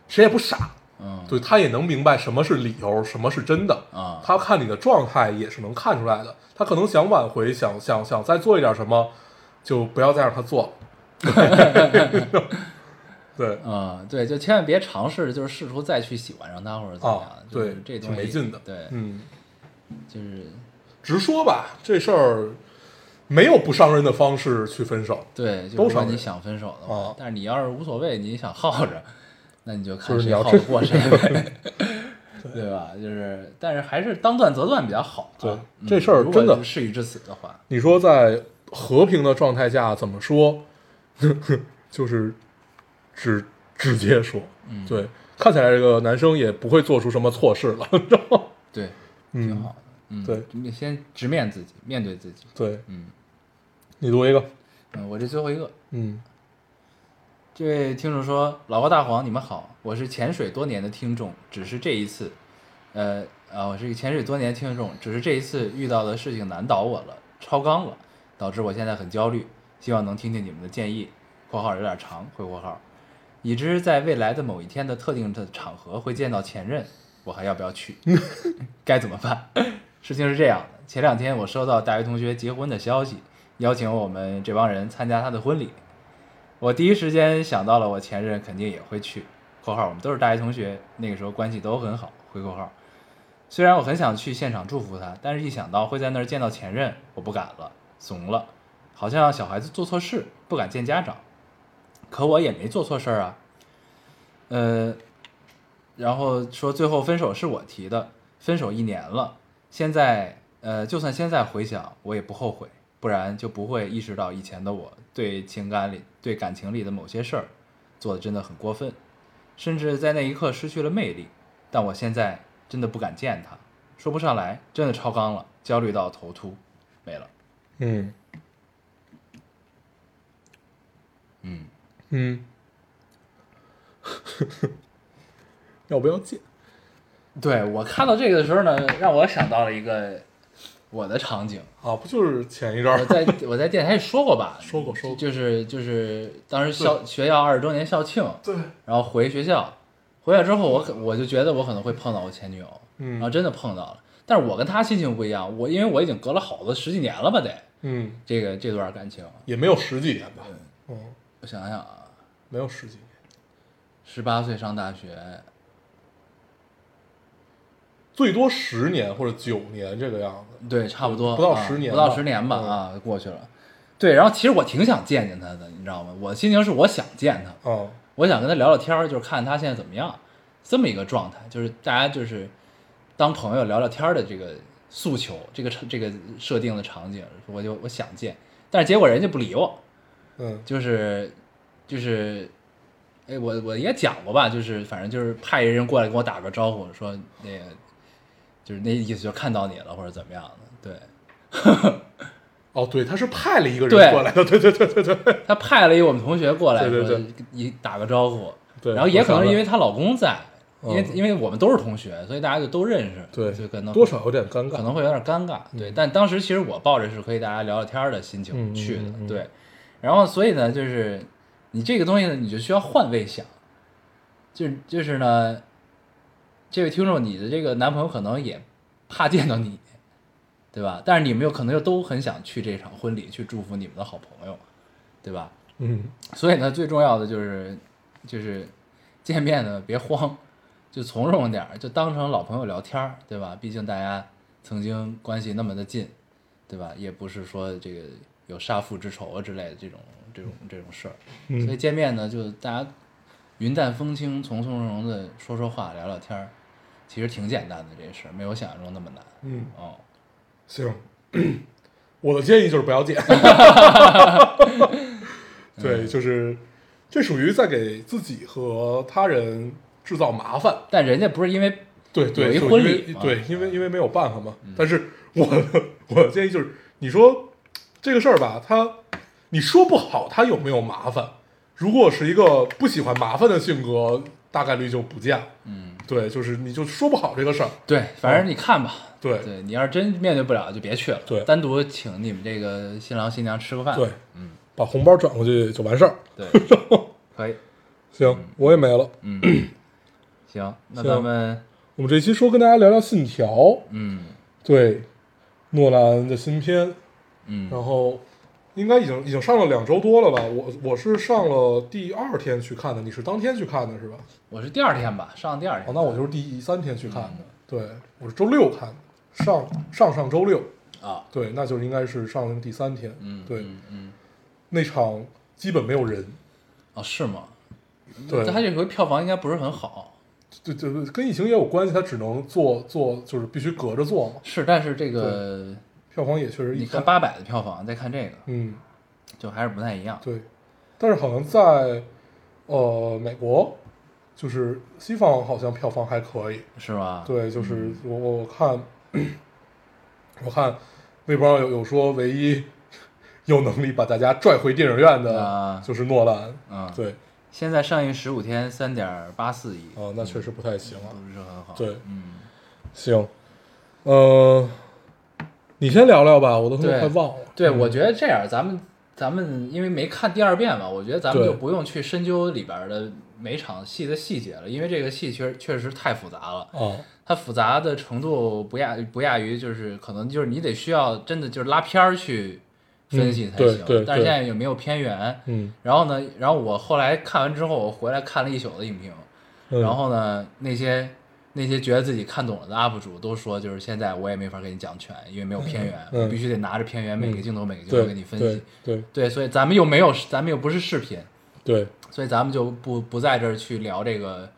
谁也不傻，嗯，对他也能明白什么是理由，什么是真的。啊，他看你的状态也是能看出来的。他可能想挽回，想想想再做一点什么，就不要再让他做了。对嗯，对，就千万别尝试，就是试图再去喜欢上他或者怎么样啊，，就是对，这东西挺没劲的。对，嗯，就是直说吧，这事儿没有不伤人的方式去分手。对，就是如果你想分手的话，啊但是你要是无所谓，你想耗着，那你就看谁耗得过谁 呗，对吧？就是，但是还是当断则断比较好啊。对嗯这事儿真的是事已至此的话，你说在和平的状态下怎么说？就是直直接说，嗯，对，看起来这个男生也不会做出什么错事了，然后对，挺嗯好，的。嗯，对，你先直面自己，面对自己。对嗯你读一个，嗯，我这最后一个，嗯这位听众说：“老高大黄，你们好，我是潜水多年的听众，只是这一次呃啊，我是一个潜水多年听众，只是这一次遇到的事情难倒我了，超纲了，导致我现在很焦虑，希望能听听你们的建议。（括号有点长，回括号）已知在未来的某一天的特定的场合会见到前任，我还要不要去？该怎么办？事情是这样的，前两天我收到大学同学结婚的消息，邀请我们这帮人参加他的婚礼。我第一时间想到了我前任肯定也会去（括号我们都是大学同学，那个时候关系都很好）。回括号，虽然我很想去现场祝福他，但是一想到会在那儿见到前任，我不敢了，怂了，好像小孩子做错事不敢见家长，可我也没做错事儿啊。呃，然后说最后分手是我提的，分手一年了，现在呃，就算现在回想，我也不后悔，不然就不会意识到以前的我对情感里、对感情里的某些事儿做的真的很过分，甚至在那一刻失去了魅力。但我现在真的不敢见他，说不上来，真的超纲了，焦虑到头秃，没了。嗯嗯，嗯，要不要见？对我看到这个的时候呢，让我想到了一个我的场景。啊，不就是前一阵儿？我在 我在电台里说过吧，说过说过。就是就是当时校学校二十周年校庆，对，然后回学校，回来之后我可我就觉得我可能会碰到我前女友，嗯。然后真的碰到了，但是我跟她心情不一样，我因为我已经隔了好多十几年了吧得，嗯，这个这段感情，也没有十几年吧？嗯，我想想啊，没有十几年，十八岁上大学，最多十年或者九年这个样子。对，差不多不到啊不到十年吧啊，过去了。对，然后其实我挺想见见他的，你知道吗？我心情是我想见他，啊，我想跟他聊聊天儿，就是看他现在怎么样，这么一个状态，就是大家就是当朋友聊聊天儿的这个诉求，这个这个设定的场景，我就我想见，但是结果人家不理我，嗯就是就是，哎，我我也讲过吧，就是反正就是派一人过来跟我打个招呼，说那个就是那意思，就看到你了或者怎么样的，对。哦，对，他是派了一个人过来的，对对对对对他派了一个我们同学过来对对说一打个招呼，对。然后也可能是因为为她老公在，因为嗯因为我们都是同学，所以大家就都认识，对就可能多少有点尴尬，可能会有点尴尬，对。但当时其实我抱着是可以大家聊聊天的心情去的对。然后所以呢，就是你这个东西呢，你就需要换位想，就是就是呢，这位听众，你的这个男朋友可能也怕见到你，对吧？但是你们又可能又都很想去这场婚礼去祝福你们的好朋友，对吧？嗯所以呢，最重要的就是就是见面呢别慌，就从容点儿，就当成老朋友聊天儿，对吧？毕竟大家曾经关系那么的近，对吧？也不是说这个有杀父之仇啊之类的这种这种这种事儿，所以嗯见面呢，就大家云淡风轻、从从容容的说说话、聊聊天儿，其实挺简单的这事儿，没有想象中那么难。嗯，哦，行，我的建议就是不要见。对，就是这属于在给自己和他人制造麻烦。但人家不是因为对对，有一婚礼嘛对，因为因为没有办法嘛。但是我的我的建议就是，你说这个事儿吧，他你说不好他有没有麻烦。如果是一个不喜欢麻烦的性格，大概率就不见了。嗯，对，就是你就说不好这个事儿。对，反正你看吧。对对你要是真面对不了，就别去了。对单独请你们这个新郎新娘吃个饭。对，嗯，把红包转过去就完事儿。对，可以。行，我也没了。嗯，行，那行咱们我们这期说跟大家聊聊《信条》，嗯对，诺兰的新片，嗯然后应该已经已经上了两周多了吧？我我是上了第二天去看的，你是当天去看的是吧？我是第二天吧，上第二天。哦，那我就是第三天去看的，嗯对我是周六看的，上上上周六，啊，对，那就应该是上映第三天，嗯，对，嗯嗯，那场基本没有人，哦，是吗？对他这回票房应该不是很好。对对对，跟疫情也有关系，它只能做做就是必须隔着做嘛，是，但是这个票房也确实一你看，八百的票房，再看这个，嗯，就还是不太一样。对，但是好像在呃美国，就是西方好像票房还可以，是吧？对，就是嗯我我我看，我看微博上有有说，唯一 有能力把大家拽回电影院的啊就是诺兰。嗯，对，现在上映十五天，三点八四亿。哦，那确实不太行啊。不是很好。对嗯行，呃，你先聊聊吧，我都快忘了。对，嗯。我觉得这样，咱们咱们因为没看第二遍嘛，我觉得咱们就不用去深究里边的每场戏的细节了，因为这个戏确实确实太复杂了，哦，它复杂的程度不亚不亚于就是可能就是你得需要真的就是拉片儿去分析嗯才行，对对但是现在也没有片源，嗯，然后呢，然后我后来看完之后，我回来看了一宿的影评，嗯。然后呢，那些那些觉得自己看懂了的 UP 主都说，就是现在我也没法给你讲全，因为没有片源，嗯我必须得拿着片源，每个镜头每个镜头给你分析。对对，所以咱们又没有，咱们又不是视频，对，所以咱们就不不在这儿去聊这个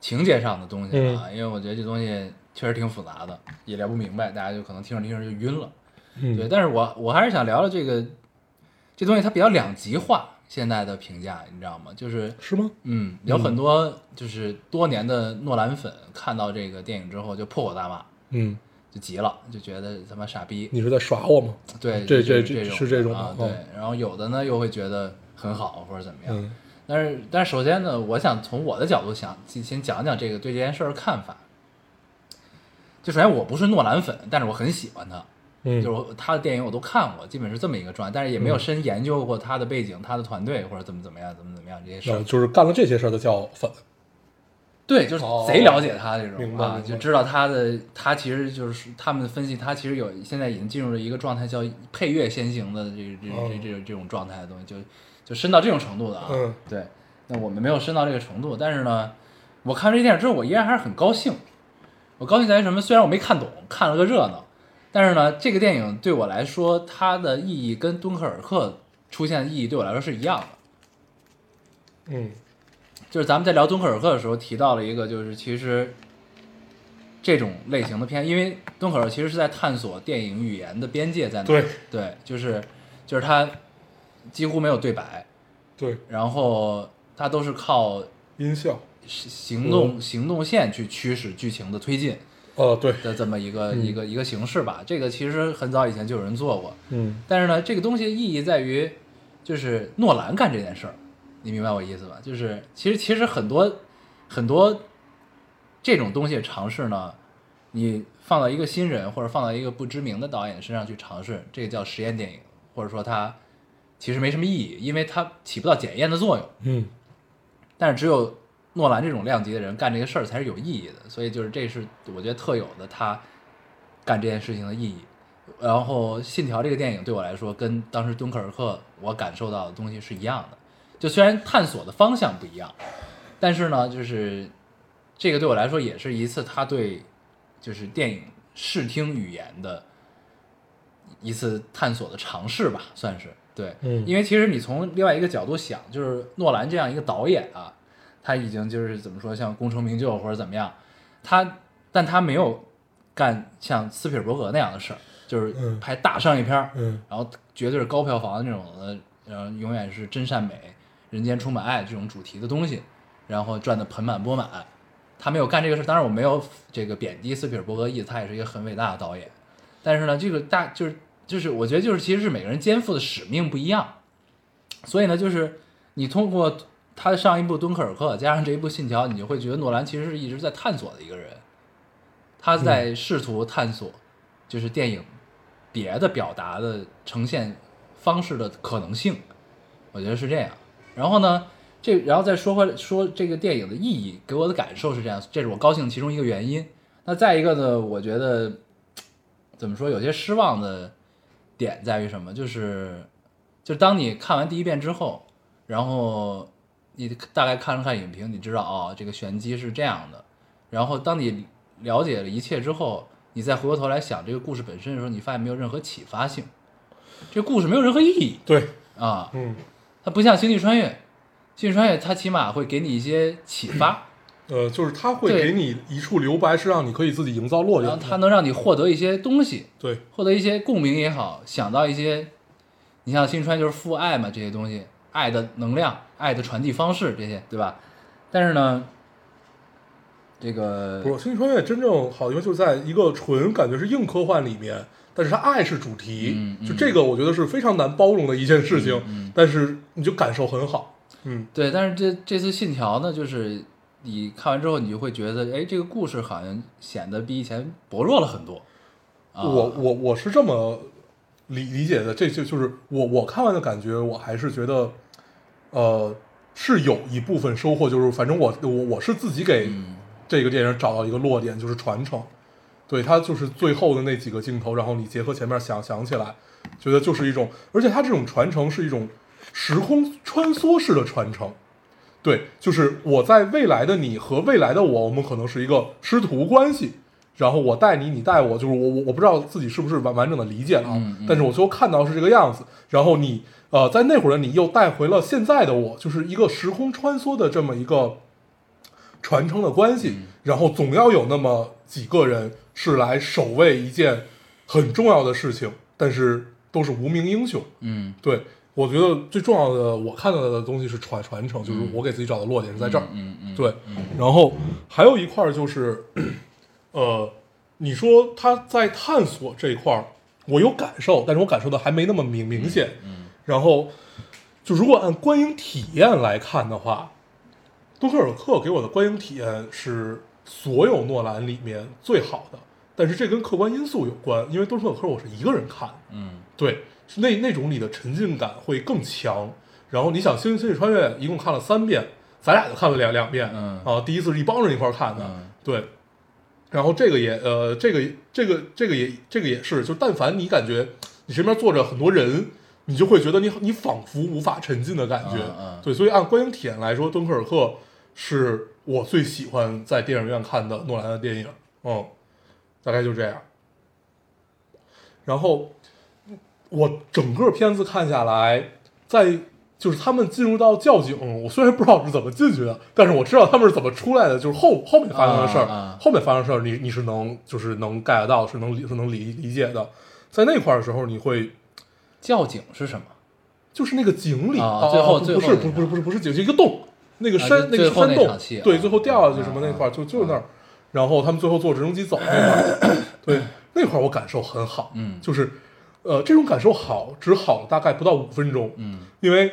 情节上的东西了，因为我觉得这东西确实挺复杂的，也聊不明白，大家就可能听着听着就晕了。嗯对，但是我我还是想聊聊这个这东西，它比较两极化。现在的评价你知道吗？就是是吗？嗯，有很多就是多年的诺兰粉看到这个电影之后就破口大骂，嗯，就急了，就觉得他妈傻逼。你是在耍我吗？对，这这这这是这种啊，对。然后有的呢又会觉得很好或者怎么样。嗯但是但是首先呢，我想从我的角度想先先讲讲这个对这件事儿的看法。就首先我不是诺兰粉，但是我很喜欢他。嗯，就是他的电影我都看过，基本是这么一个状态，但是也没有深研究过他的背景、他的团队或者怎么怎么样、怎么怎么样这些事儿。啊就是干了这些事儿的叫粉。对，就是哦贼了解他这种、啊，就知道他的他其实就是他们分析他其实有现在已经进入了一个状态叫配乐先行的这这哦这这种这种状态的东西，就就深到这种程度的啊。嗯对，那我们没有深到这个程度，但是呢，我看这电影之后，我依然还是很高兴。我高兴在于什么？虽然我没看懂，看了个热闹，但是呢，这个电影对我来说，它的意义跟敦刻尔克出现的意义对我来说是一样的。嗯就是咱们在聊敦刻尔克的时候提到了一个，就是其实这种类型的片，因为敦刻尔克其实是在探索电影语言的边界在哪。对对，就是就是它几乎没有对白，对，然后它都是靠音效。行动行动线去驱使剧情的推进呃，对，的这么一个、嗯一个一个形式吧。这个其实很早以前就有人做过，嗯但是呢，这个东西的意义在于，就是诺兰干这件事儿，你明白我意思吧？就是其实其实很多很多这种东西尝试呢，你放到一个新人或者放到一个不知名的导演身上去尝试，这个叫实验电影，或者说它其实没什么意义，因为它起不到检验的作用。嗯但是只有诺兰这种量级的人干这个事儿才是有意义的，所以就是这是我觉得特有的他干这件事情的意义。然后《信条》这个电影对我来说，跟当时敦刻尔克我感受到的东西是一样的，就虽然探索的方向不一样，但是呢，就是这个对我来说也是一次他对就是电影视听语言的一次探索的尝试吧，算是。对，嗯。因为其实你从另外一个角度想，就是诺兰这样一个导演啊，他已经就是怎么说，像功成名就或者怎么样，他但他没有干像斯皮尔伯格那样的事儿，就是嗯拍大商业片儿，嗯然后绝对是高票房的那种的，然后永远是真善美、人间充满爱这种主题的东西，然后赚得盆满钵满。他没有干这个事，当然我没有这个贬低斯皮尔伯格意思，他也是一个很伟大的导演。但是呢，这个大就是就是我觉得就是其实是每个人肩负的使命不一样，所以呢，就是你通过他的上一部《敦刻尔克》加上这一部《信条》，你就会觉得诺兰其实是一直在探索的一个人，他在试图探索就是电影别的表达的呈现方式的可能性，我觉得是这样。然后呢，这然后再说回来说这个电影的意义，给我的感受是这样，这是我高兴其中一个原因。那再一个呢，我觉得怎么说，有些失望的点在于什么？就是就当你看完第一遍之后，然后你大概看了看影评，你知道哦，这个玄机是这样的。然后当你了解了一切之后，你再回过头来想这个故事本身的时候，你发现没有任何启发性，这故事没有任何意义对，啊。嗯它不像《星际穿越》，《星际穿越》它起码会给你一些启发，呃，就是它会给你一处留白，是让你可以自己营造落点。然后它能让你获得一些东西，对，获得一些共鸣也好，想到一些，你像《星际穿越》就是父爱嘛，这些东西，爱的能量、爱的传递方式这些，对吧？但是呢，这个不是《星际穿越》真正好的地方就在一个纯感觉是硬科幻里面，但是它爱是主题，嗯嗯就这个我觉得是非常难包容的一件事情，嗯但是你就感受很好。嗯对，但是这这次信条呢，就是你看完之后，你就会觉得，哎，这个故事好像显得比以前薄弱了很多。啊、我我我是这么理理解的，这就就是我我看完的感觉，我还是觉得，呃，是有一部分收获，就是反正我我我是自己给嗯这个电影找到一个落点，就是传承。对，它就是最后的那几个镜头，然后你结合前面想想起来，觉得就是一种，而且它这种传承是一种时空穿梭式的传承。对，就是我在未来的你和未来的我，我们可能是一个师徒关系，然后我带你，你带我，就是我我我不知道自己是不是完完整的理解了啊，嗯嗯。但是我最后看到是这个样子，然后你呃在那会儿的你又带回了现在的我，就是一个时空穿梭的这么一个传承的关系，然后总要有那么几个人是来守卫一件很重要的事情，但是都是无名英雄，嗯。对，我觉得最重要的我看到的东西是传传承，就是我给自己找的落点是在这儿。嗯嗯，对，然后还有一块儿就是，呃，你说他在探索这一块儿，我有感受，但是我感受的还没那么明明显。嗯然后，就如果按观影体验来看的话，敦刻尔克给我的观影体验是所有诺兰里面最好的，但是这跟客观因素有关，因为敦刻尔克我是一个人看，嗯对，那那种你的沉浸感会更强。然后你想《星星际穿越》一共看了三遍，咱俩就看了两两遍，嗯啊，第一次是一帮人一块儿看的，嗯对。然后这个也呃，这个这个这个也这个也是，就但凡你感觉你身边坐着很多人，你就会觉得你你仿佛无法沉浸的感觉，嗯嗯对。所以按观影体验来说，《敦刻尔克》是我最喜欢在电影院看的诺兰的电影，嗯，大概就这样。然后我整个片子看下来，在就是他们进入到窖井，我虽然不知道是怎么进去的，但是我知道他们是怎么出来的，就是后后面发生的事儿，啊啊后面发生的事儿，你你是能就是能 get 到，是能理是能理理解的。在那块儿的时候，你会窖井是什么？就是那个井里啊最后不最后不是不是不是不是不是井，就一个洞，那个啊山、那个山洞对，啊最后掉下去什么啊那块儿，啊就就是那儿。然后他们最后坐直升机走那块儿，对，那块儿我感受很好，嗯就是呃这种感受好，只好了大概不到五分钟，嗯因为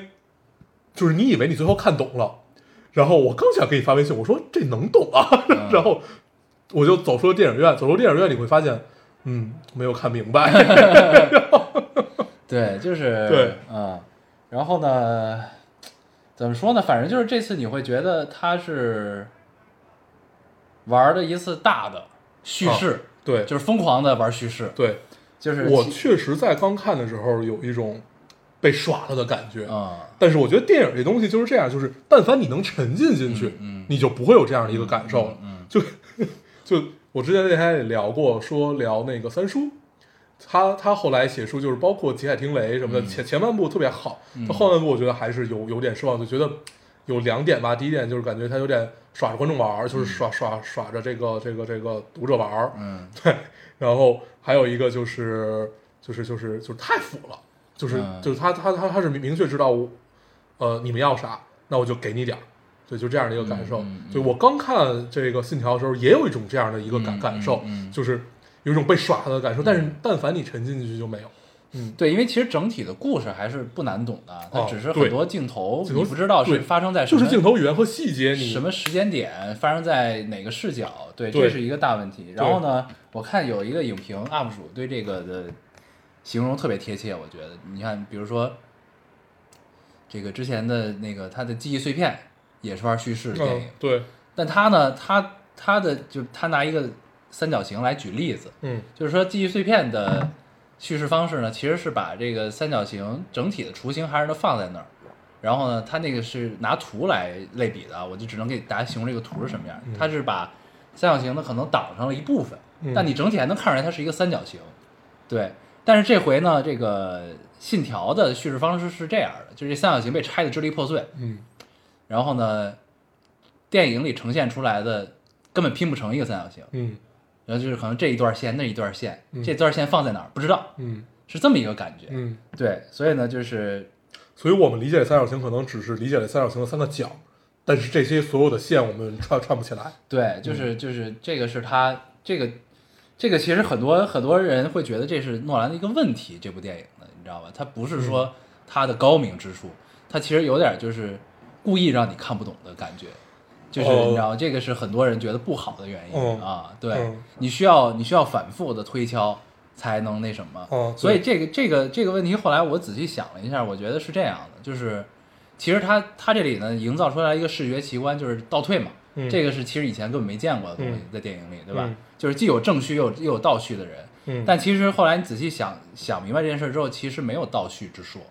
就是你以为你最后看懂了，然后我刚想给你发微信，我说这能懂啊，嗯。然后我就走出了电影院，走出电影院你会发现，嗯，没有看明白，对，就是对，嗯，然后呢，怎么说呢？反正就是这次你会觉得他是玩的一次大的叙事，对。就是疯狂的玩叙事，对，就是我确实在刚看的时候有一种被耍了的感觉，啊。但是我觉得电影这东西就是这样，就是但凡你能沉浸进去，你就不会有这样的一个感受了。就 就我之前那天也聊过，说聊那个三叔，他他后来写书就是包括《极海听雷》什么的，嗯。前前半部特别好，嗯。他后半部我觉得还是有有点失望，就觉得有两点吧。第一点就是感觉他有点耍着观众玩儿，就是耍耍耍着这个这个这个读者玩儿，嗯。对，然后还有一个就是就是就是就是太腐了，就是、嗯就是他他他他是明明确知道我，呃，你们要啥，那我就给你点儿，对，就这样的一个感受。嗯嗯嗯对我刚看这个《信条》的时候，也有一种这样的一个感、嗯感受，就是有一种被耍的感受。但是但凡你沉浸进去就没有，嗯，对，因为其实整体的故事还是不难懂的，它哦只是很多镜头你不知道是发生在什么就是镜头语言和细节你，什么时间点发生在哪个视角，对这是一个大问题。然后呢，我看有一个影评 UP 主对这个的形容特别贴切，我觉得，你看，比如说这个之前的那个他的记忆碎片也是玩叙事的电影嗯，，对，但他呢，他他的就他拿一个三角形来举例子，嗯就是说记忆碎片的叙事方式呢，其实是把这个三角形整体的雏形还是能放在那儿，然后呢，他那个是拿图来类比的啊，我就只能给大家形容这个图是什么样。它是把三角形呢可能挡上了一部分，嗯但你整体还能看出来它是一个三角形。对，但是这回呢，这个信条的叙事方式是这样的，就是这三角形被拆的支离破碎，嗯然后呢，电影里呈现出来的根本拼不成一个三角形。嗯然后就是可能这一段线那一段线，嗯这段线放在哪儿不知道，嗯是这么一个感觉。嗯，对，所以呢，就是所以我们理解三角形可能只是理解了三角形的三个角，但是这些所有的线我们串串不起来。对，嗯就是就是这个是他这个这个其实很多很多人会觉得这是诺兰的一个问题，这部电影的，你知道吧？他不是嗯说他的高明之处，他其实有点就是故意让你看不懂的感觉。就是哦你知道吗？这个是很多人觉得不好的原因、嗯啊。对、嗯你需要你需要反复的推敲才能那什么。哦所以这个这个这个问题后来我仔细想了一下，我觉得是这样的，就是其实他他这里呢营造出来一个视觉奇观，就是倒退嘛。嗯这个是其实以前根本没见过的东西嗯，在电影里，对吧？嗯就是既有正序又有又有倒叙的人，嗯，但其实后来你仔细想想明白这件事之后，其实没有倒叙之说，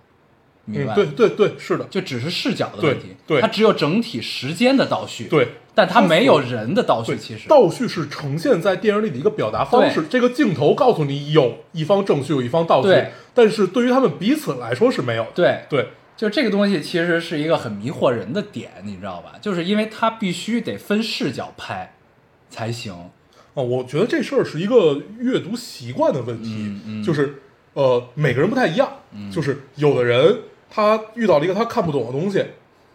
明白？嗯，对对对，是的，就只是视角的问题，对对它只有整体时间的倒叙，，对。但它没有人的倒叙，其实倒叙是呈现在电影里的一个表达方式。这个镜头告诉你有一方正叙，有一方倒叙对，但是对于他们彼此来说是没有的。对，对，就这个东西其实是一个很迷惑人的点，你知道吧？就是因为它必须得分视角拍才行，啊，我觉得这事儿是一个阅读习惯的问题，嗯嗯就是呃，每个人不太一样，就是有的人他遇到了一个他看不懂的东西，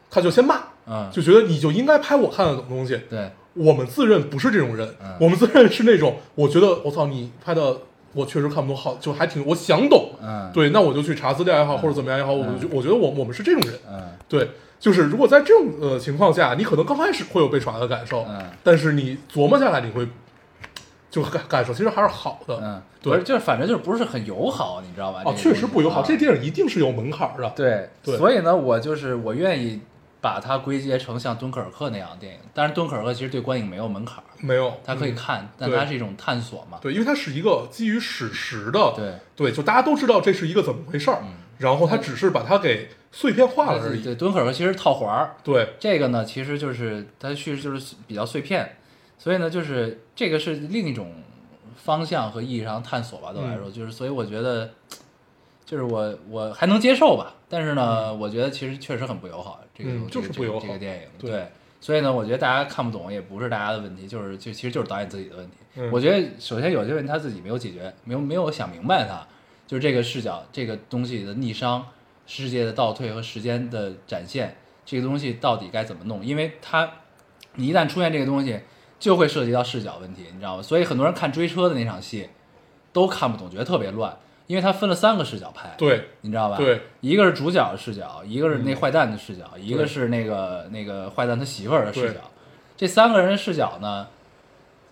他就先骂，嗯，就觉得你就应该拍我看得懂的东西。对，我们自认不是这种人，嗯我们自认是那种，我觉得我操你拍的我确实看不懂，好就还挺我想懂，嗯，，对，那我就去查资料也好，嗯。或者怎么样也好，我嗯。就我觉得我我们是这种人，嗯。对，就是如果在这种呃情况下，你可能刚开始会有被耍的感受，嗯。但是你琢磨下来，你会就感感受其实还是好的，嗯，对。就是反正就是不是很友好，你知道吧？哦，确实不友好，这电影一定是有门槛的，对，对。所以呢，我就是我愿意把它归结成像敦刻尔克那样的电影。但是，敦刻尔克其实对观影没有门槛儿，没有，它可以嗯看，但它是一种探索嘛。对，因为它是一个基于史实的，对，对，就大家都知道这是一个怎么回事儿，嗯。然后他只是把它给碎片化了而已，对，敦刻尔克其实套环儿，对，这个呢，其实就是它叙事就是比较碎片，所以呢，就是这个是另一种方向和意义上探索吧，对我来说，就是所以我觉得，就是我我还能接受吧，但是呢，我觉得其实确实很不友好，这个、就是不友好这个电影，对对，所以呢，我觉得大家看不懂也不是大家的问题，就是就其实就是导演自己的问题。嗯我觉得首先有些问题他自己没有解决，没有没有想明白它，就是这个视角这个东西的逆商、世界的倒退和时间的展现，这个东西到底该怎么弄？因为它你一旦出现这个东西，就会涉及到视角问题，你知道吗？所以很多人看追车的那场戏都看不懂，觉得特别乱，因为它分了三个视角拍，对，你知道吧？对，一个是主角的视角，一个是那坏蛋的视角，一个是那个那个坏蛋他媳妇儿的视角。这三个人的视角呢，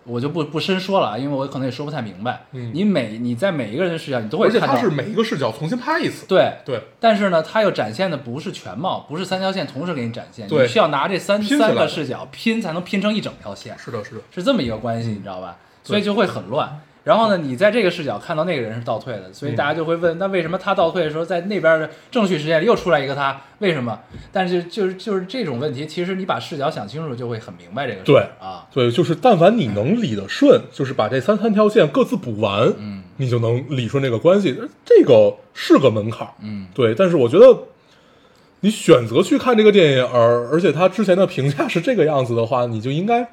我就不不深说了啊，因为我可能也说不太明白。嗯你每你在每一个人的视角，你都会看到而且看到它是每一个视角重新拍一次，对，对，但是呢，他又展现的不是全貌，不是三条线同时给你展现，你需要拿这三三个视角拼才能拼成一整条线，是的，是的，是这么一个关系，你知道吧？所以就会很乱。然后呢，你在这个视角看到那个人是倒退的，所以大家就会问，那为什么他倒退的时候，在那边的正序时间里又出来一个他？为什么？但是就是就是这种问题，其实你把视角想清楚，就会很明白这个事对啊。对，就是但凡你能理得顺，就是把这三三条线各自补完，嗯你就能理顺这个关系，这个是个门槛儿，嗯，对，但是我觉得你选择去看这个电影，而而且他之前的评价是这个样子的话，你就应该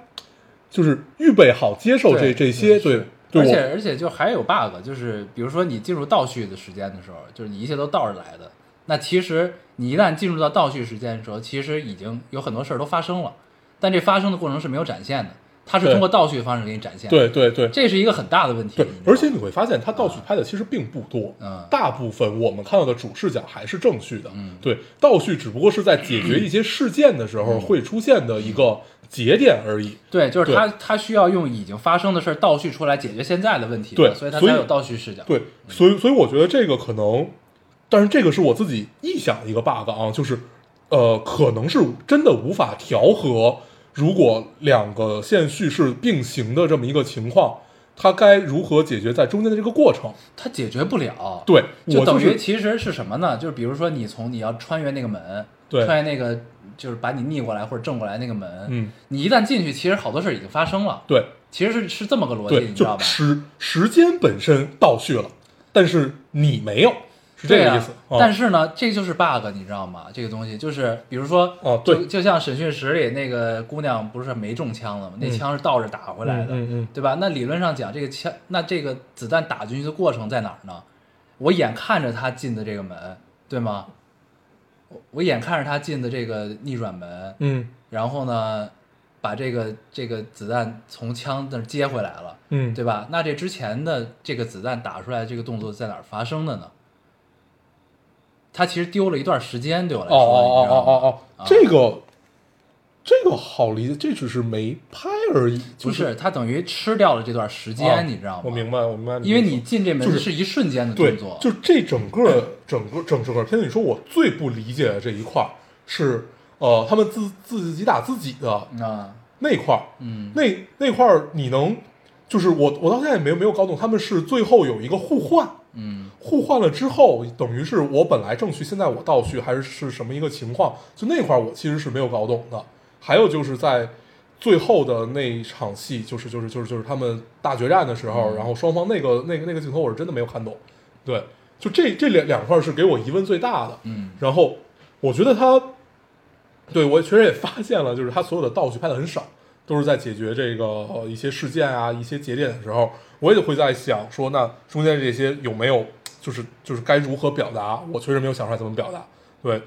就是预备好接受这这些，对而且而且就还有 bug，就是比如说你进入倒叙的时间的时候，就是你一切都倒着来的。那其实你一旦进入到倒叙时间的时候，其实已经有很多事儿都发生了，但这发生的过程是没有展现的，它是通过倒叙的方式给你展现。，对对对这是一个很大的问题。对而且你会发现它倒叙拍的其实并不多，嗯大部分我们看到的主视角还是正序的，嗯对，倒叙只不过是在解决一些事件的时候会出现的一个节点而已。对，就是对他他需要用已经发生的事儿倒叙出来解决现在的问题，对所以他才有倒叙视角。对，所以所以我觉得这个可能，但是这个是我自己臆想的一个 bug 啊，就是呃，可能是真的无法调和，如果两个线叙事并行的这么一个情况，它该如何解决在中间的这个过程？他解决不了。对，就等于其实是什么呢？就是比如说你从你要穿越那个门，对穿越那个就是把你逆过来或者正过来那个门，嗯，你一旦进去，其实好多事儿已经发生了，对其实是是这么个逻辑，你知道吧？就时时间本身倒叙了，但是你没有，是这个意思。啊但是呢，这就是 bug，你知道吗？这个东西就是，比如说，哦对就就像审讯室里那个姑娘不是没中枪了吗？那嗯枪是倒着打回来的，嗯嗯嗯对吧？那理论上讲，这个枪，那这个子弹打进去的过程在哪儿呢？我眼看着他进的这个门，对吗？我我眼看着他进的这个逆转门，嗯。然后呢，把这个这个子弹从枪那儿接回来了，嗯，对吧？那这之前的这个子弹打出来这个动作在哪儿发生的呢？他其实丢了一段时间，对我来哦说，哦哦哦哦。哦，这个这个好理解，这只是没拍而已，就不是，他等于吃掉了这段时间，啊你知道吗？我明白，我明白因为你进这门就是是一瞬间的对动作，，就这整个整个整整个片子，你说我最不理解的这一块是，呃，他们自自己打自己的啊，那块儿，嗯那那块儿你能，就是我我到现在也没有没有搞懂，他们是最后有一个互换，嗯互换了之后，等于是我本来正序，现在我倒序，还是是什么一个情况？就那块儿我其实是没有搞懂的。还有就是在最后的那一场戏，就是就是就是就是他们大决战的时候，嗯然后双方那个那个那个镜头，我是真的没有看懂。对，就这这两两块是给我疑问最大的。嗯然后我觉得他，对我确实也发现了，就是他所有的道具拍的很少，都是在解决这个、呃一些事件啊、一些节点的时候，我也会在想说，那中间这些有没有就是就是该如何表达？我确实没有想出来怎么表达。对，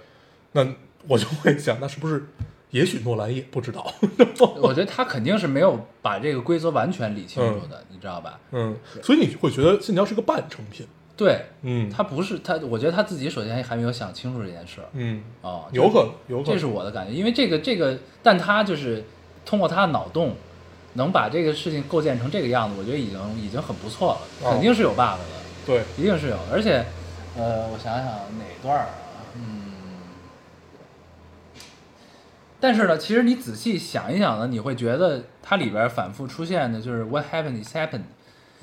那我就会想，那是不是也许诺兰也不知道？我觉得他肯定是没有把这个规则完全理清楚的，你知道吧？嗯，所以你会觉得《信条》是个半成品。对，嗯，他不是他，我觉得他自己首先还没有想清楚这件事儿嗯，啊，有可能，有可能，这是我的感觉，因为这个这个，但他就是通过他的脑洞，能把这个事情构建成这个样子，我觉得已经已经很不错了，哦肯定是有 bug 的，对，一定是有，而且，呃，我想想哪段儿啊，嗯，但是呢，其实你仔细想一想呢，你会觉得它里边反复出现的就是 what happened is happened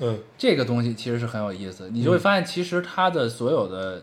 嗯这个东西其实是很有意思，你就会发现其实它的所有的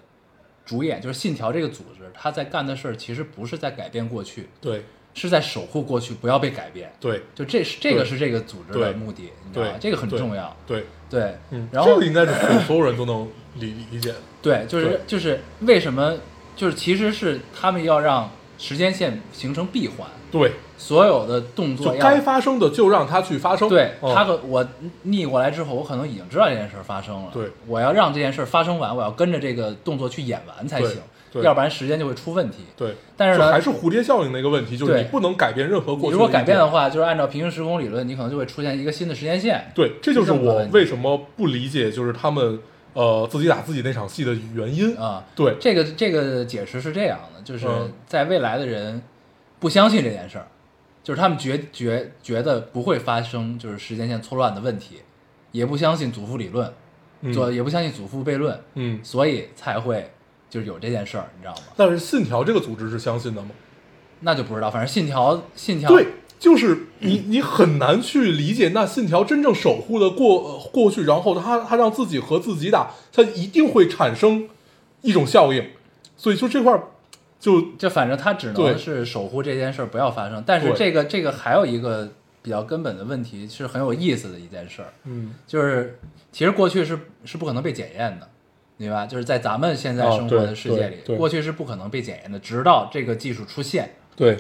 主演就是信条这个组织，他在干的事儿其实不是在改变过去，对是在守护过去不要被改变。对就这是这个是这个组织的目的，你知道吧对？这个很重要。对，对，嗯，然后这个应该是所所有人都能理理解。对，就是就是为什么就是其实是他们要让时间线形成闭环，对，所有的动作要该发生的就让它去发生。对嗯他和我逆过来之后，我可能已经知道这件事儿发生了。对，我要让这件事儿发生完，我要跟着这个动作去演完才行，要不然时间就会出问题。对，但是呢，还是蝴蝶效应的一个问题，就是你不能改变任何过去。你如果改变的，话，就是按照平行时空理论，你可能就会出现一个新的时间线。对，这就是我为什么不理解，就是他们呃自己打自己那场戏的原因。啊，对，这个这个解释是这样的，就是嗯在未来的人不相信这件事儿，就是他们觉觉觉得不会发生就是时间线错乱的问题，也不相信祖父理论，嗯做也不相信祖父悖论，嗯，所以才会就是有这件事儿，你知道吗？但是信条这个组织是相信的吗？那就不知道，反正信条信条对，就是你你很难去理解那信条真正守护的过呃过去，然后他他让自己和自己打，他一定会产生一种效应，所以就这块儿就就反正他只能是守护这件事儿不要发生。但是这个这个还有一个比较根本的问题，是很有意思的一件事儿，嗯。就是其实过去是是不可能被检验的，明白吧？就是在咱们现在啊生活的世界里，对对。过去是不可能被检验的，直到这个技术出现。对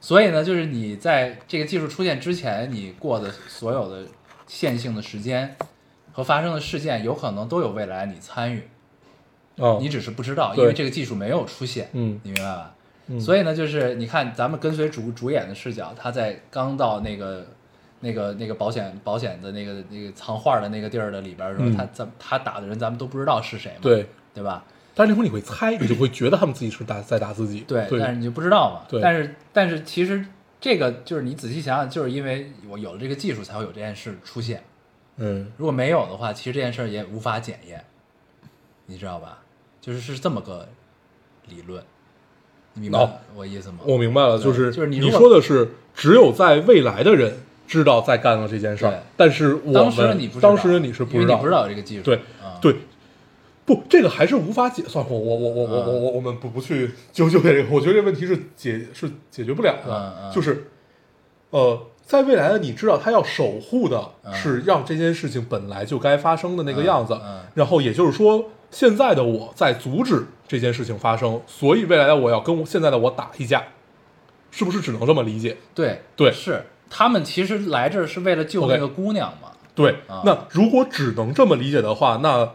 所以呢，就是你在这个技术出现之前，你过的所有的线性的时间和发生的事件，有可能都有未来你参与，哦。你只是不知道，因为这个技术没有出现，嗯。你明白吧？嗯。所以呢，就是你看咱们跟随主主演的视角，他在刚到那个那个那个保险保险的那个那个藏画的那个地儿的里边的时候，嗯。他咱他打的人咱们都不知道是谁嘛，对，对吧？但是那会儿你会猜，你就会觉得他们自己是打在打自己，对，对。但是你就不知道嘛。对。但是但是其实这个就是你仔细想想，就是因为我有了这个技术，才会有这件事出现。嗯。如果没有的话，其实这件事也无法检验，你知道吧？就是是这么个理论，你明白哦。我意思吗？我明白了，就是就是你说的是只有在未来的人知道在干了这件事儿，但是我当时你不知道，当时的你是不知道，你不知道有这个技术，对啊，对，不，这个还是无法解算。我我我我我我我我们不不去纠纠结这个，我觉得这个问题是解是解决不了的。就是，呃，在未来的你知道他要守护的嗯是让这件事情本来就该发生的那个样子，然后也就是说，现在的我在阻止这件事情发生，所以未来的我要跟我现在的我打一架，是不是只能这么理解？对对是他们其实来这儿是为了救那个姑娘嘛，对，啊那如果只能这么理解的话，那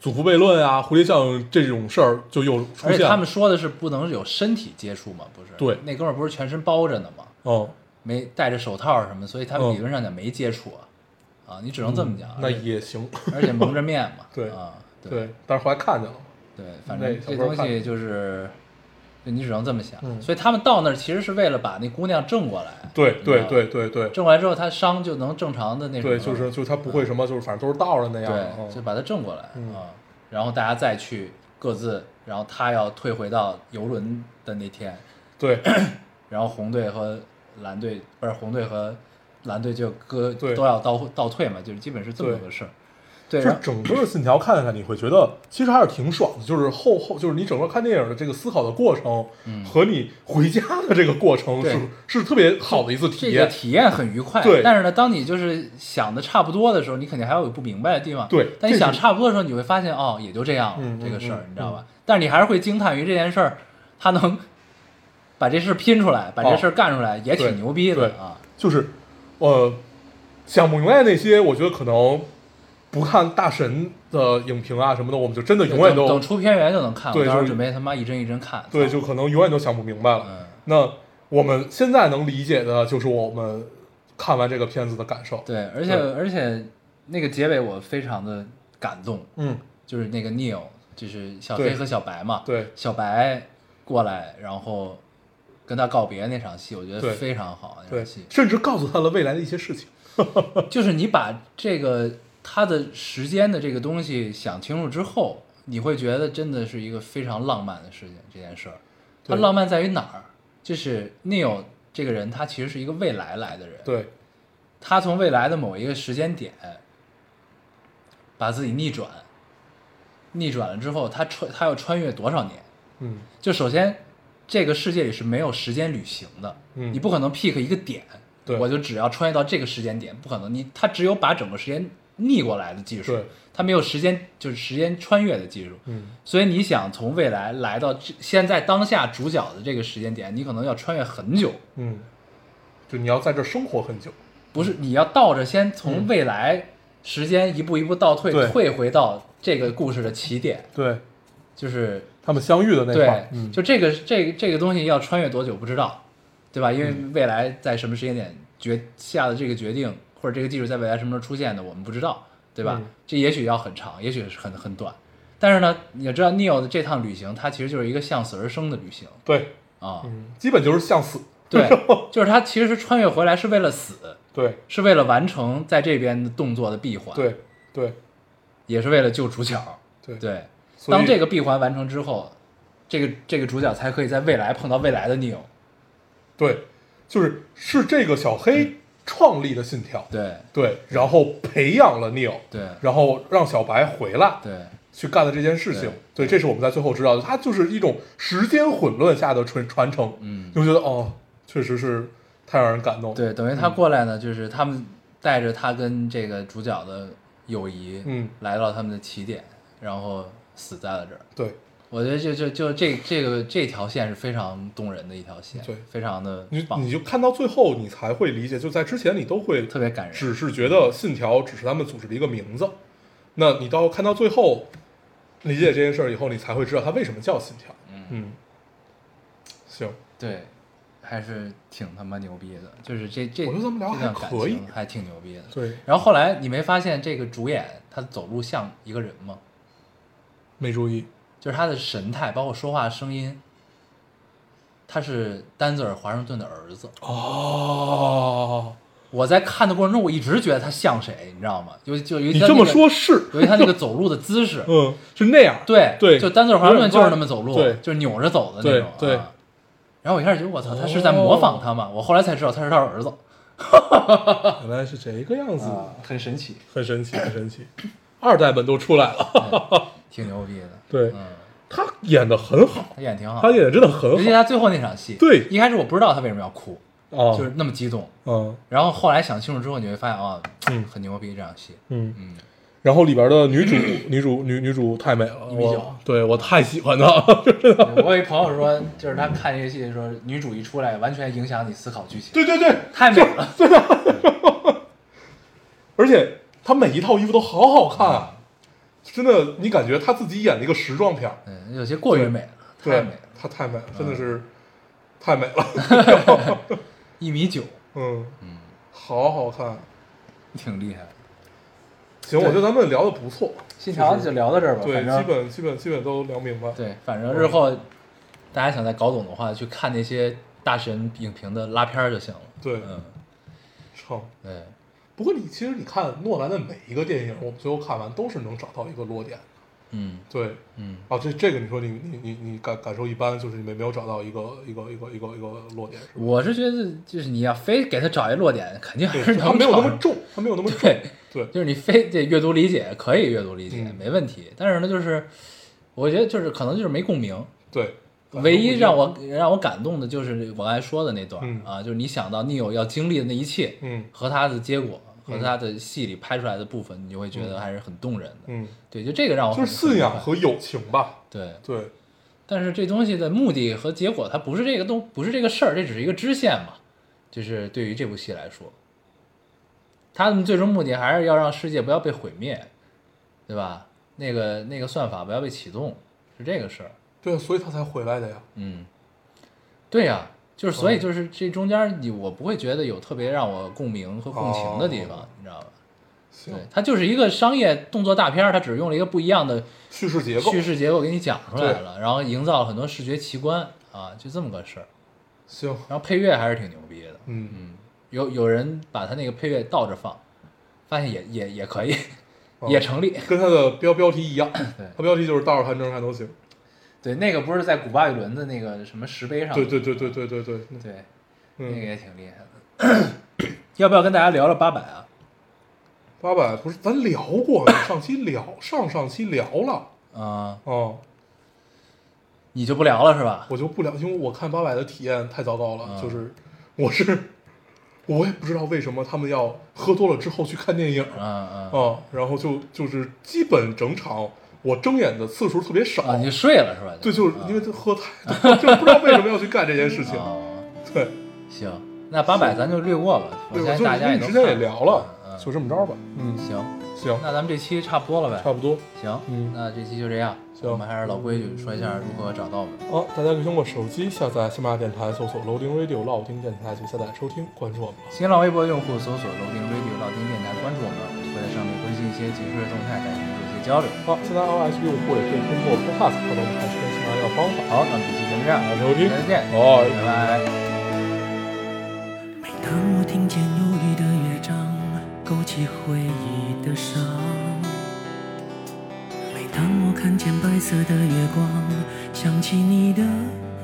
祖父悖论啊、蝴蝶效应这种事儿就又出而且现了。他们说的是不能有身体接触嘛，不是？对那哥们儿不是全身包着呢吗？哦，没戴着手套什么，所以他们嗯理论上讲没接触啊，啊，你只能这么讲。那也行。而且蒙着面嘛，对啊，对对，但是后来看见了。对，反正这东西就是就你只能这么想。嗯所以他们到那儿其实是为了把那姑娘正过来，对对对对对正过来之后，他伤就能正常的那什么对，就是就是他不会什么，就是反正都是倒着那样。对，嗯就把他正过来啊、嗯然后大家再去各自，然后他要退回到游轮的那天，对 然后红队和蓝队不是红队和蓝队就各对都要倒倒退嘛，就是基本是这么对个事儿。对，就整个信条看下来，你会觉得其实还是挺爽的。就是后后就是你整个看电影的这个思考的过程，和你回家的这个过程嗯是是特别好的一次体这个验。体验很愉快。对但是呢，当你就是想的差不多的时候，你肯定还有不明白的地方。对但你想差不多的时候，你会发现哦，也就这样了、嗯这个事儿嗯，你知道吧？但是你还是会惊叹于这件事儿，他能把这事儿拼出来，把这事儿干出来，也挺牛逼的对啊。就是呃，想不明白那些，我觉得可能不看大神的影评啊什么的，我们就真的永远都等等出片源就能看，我对准备他妈一帧一帧看。对，就可能永远都想不明白了。嗯，那我们现在能理解的就是我们看完这个片子的感受。对，而且而且那个结尾我非常的感动，嗯，就是那个 Neil，就是小黑和小白嘛，对小白过来，然后跟他告别那场戏，我觉得非常好。那对场戏，甚至告诉他了未来的一些事情。就是你把这个他的时间的这个东西想清楚之后，你会觉得真的是一个非常浪漫的事情。这件事儿，它浪漫在于哪儿？就是 Neil 这个人，他其实是一个未来来的人，对，他从未来的某一个时间点，把自己逆转，逆转了之后，他穿他要穿越多少年？嗯，就首先，这个世界里是没有时间旅行的，嗯。你不可能 pick 一个点，对。我就只要穿越到这个时间点，不可能，你他只有把整个时间逆过来的技术对，他没有时间就是时间穿越的技术，嗯，所以你想从未来来到这现在当下主角的这个时间点，你可能要穿越很久，嗯，就你要在这生活很久。不是你要倒着先从嗯未来时间一步一步倒退，对。退回到这个故事的起点，对。就是他们相遇的那块。对，，嗯，就这个这个这个东西要穿越多久不知道，对吧？因为未来在什么时间点决下的这个决定，或者这个技术在未来什么时候出现的，我们不知道，对吧？嗯这也许要很长，也许是很很短。但是呢，你要知道 Neo 的这趟旅行，它其实就是一个向死而生的旅行对，啊。嗯，基本就是向死。对，就是他其实是穿越回来是为了死，对是为了完成在这边的动作的闭环，，对对也是为了救主角。对对，当这个闭环完成之后，这个这个主角才可以在未来碰到未来的 Neo。对，就是是这个小黑创立的信条，对。对，然后培养了 Neil，对。然后让小白回来对。去干的这件事情，对，这是我们在最后知道的，它就是一种时间混乱下的传传承，嗯。就觉得哦，确实是太让人感动，，对，等于他过来呢，就是他们带着他跟这个主角的友谊，嗯，来到他们的起点，然后死在了这儿。对，我觉得就就就这这个这条线是非常动人的一条线，对非常的你，你就看到最后，你才会理解，就在之前你都会特别感人。只是觉得信条只是他们组织的一个名字，那你到看到最后，理解这件事儿以后，你才会知道它为什么叫信条。嗯，嗯，行，对，还是挺他妈牛逼的，就是这这我觉得咱们聊还可以情还挺牛逼的。对，然后后来你没发现这个主演他走路像一个人吗？没注意，就是他的神态，包括说话声音，他是丹泽尔·华盛顿的儿子。哦，我在看的过程中，我一直觉得他像谁，你知道吗？就就有一你这么说是，有一他那个 走路的姿势，嗯，是那样，对对就丹泽尔·华盛顿就是那么走路，对就是扭着走的那种。对对啊然后我一开始觉得我操，他是在模仿他嘛？我后来才知道他是他儿子，原来是这个样子，啊，很神奇，很神奇，很神奇，二代们都出来了，挺牛逼的。对嗯，他演的很好，他演得挺好他，演的真的很好，尤其他最后那场戏，对一开始我不知道他为什么要哭，哦，就是那么激动。嗯然后后来想清楚之后，你会发现啊，嗯很牛逼这场戏。嗯。嗯，然后里边的女主女主女女主太美了，一米九我对我太喜欢她，我有一朋友说，就是他看这个戏的时候，女主一出来，完全影响你思考剧情，对对对，太美了。而且她每一套衣服都好好看啊，真的，你感觉他自己演了一个时装片儿，嗯，有些过于美了，太对美了，，她太美了，真的是太美了，一米九，嗯，嗯，好好看。挺厉害。行，我觉得咱们聊的不错，信条就聊到这儿吧，对，基本基本基本都聊明白。对，反正日后大家想再搞懂的话，去看那些大神影评的拉片儿就行了。对，嗯，成。对，不过你其实你看诺兰的每一个电影，我们最后看完都是能找到一个落点的。嗯。对，嗯，啊，这这个你说你你你你感感受一般，就是你没没有找到一个一个一个一个一个落点是吧？我是觉得就是你要非给他找一落点，肯定还是对，能它没有那么重，他没有那么重。对，对，就是你非得阅读理解可以阅读理解、嗯。没问题，但是呢，就是我觉得就是可能就是没共鸣。对，唯一让我让我感动的就是我刚才说的那段、嗯。啊，就是你想到 Neo 要经历的那一切，嗯。和他的结果和嗯他的戏里拍出来的部分，你就会觉得还是很动人的。嗯，对，就这个让我就是信仰和友情吧。对，对，但是这东西的目的和结果，它不是这个东，不是这个事儿，这只是一个支线嘛。就是对于这部戏来说，他们最终目的还是要让世界不要被毁灭，对吧？那个那个算法不要被启动，是这个事儿。对啊，所以他才回来的呀。嗯，对呀、就是所以嗯就是这中间你我不会觉得有特别让我共鸣和共情的地方，哦你知道吧？行对，，它就是一个商业动作大片儿，它只是用了一个不一样的叙事结构。叙事结构给你讲出来了，然后营造了很多视觉奇观啊，就这么个事儿。行，然后配乐还是挺牛逼的，嗯，嗯，有有人把他那个配乐倒着放，发现也也也可以，哦也成立。跟他的标标题一样，对他标题就是倒着看正还能行。对，那个不是在古巴比伦的那个什么石碑上？对对对对对对对，对，那个嗯，也挺厉害的。要不要跟大家聊聊八百啊？八百不是咱聊过，上期聊，上上期聊了。啊、哦，你就不聊了是吧？我就不聊，因为我看八百的体验太糟糕了，嗯就是我是我也不知道为什么他们要喝多了之后去看电影嗯嗯啊，然后就就是基本整场我睁眼的次数特别少，啊，你睡了是吧？对，就是因为喝太多，就不知道为什么要去干这件事情。哦对，行，那八百咱就略过吧，我对，相信大家也之前也聊了，就这么着吧。嗯，行，行，那咱们这期差不多了呗？差不多。行，嗯那这期就这样。行我们还是老规矩，说一下如何找到我们。哦，大家可以通过手机下载喜马拉雅电台，搜索 Loading Radio 老丁电台就下载收听，关注我们。新浪微博用户搜索 Loading Radio 老丁电台，关注我们，我们会在上面更新一些即时的动态，交流。好，现在 iOS 用户也可以通过 Podcast 找到我们还是跟喜马拉雅方法。好，那么这期就这样，大家收听，再见，拜。拜拜。每当我听见忧郁的乐章，勾起回忆的伤；每当我看见白色的月光，想起你的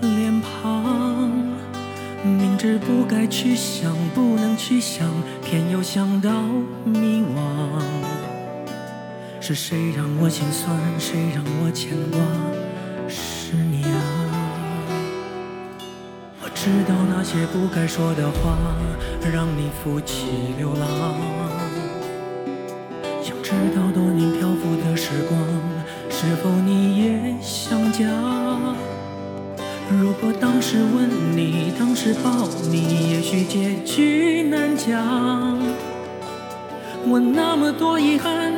脸庞。明知不该去想，不能去想，偏又想到。是谁让我心酸？谁让我牵挂？是你啊。我知道那些不该说的话，让你负气流浪。想知道多年漂浮的时光，是否你也想家？如果当时吻你，当时抱你，也许结局难讲。我那么多遗憾，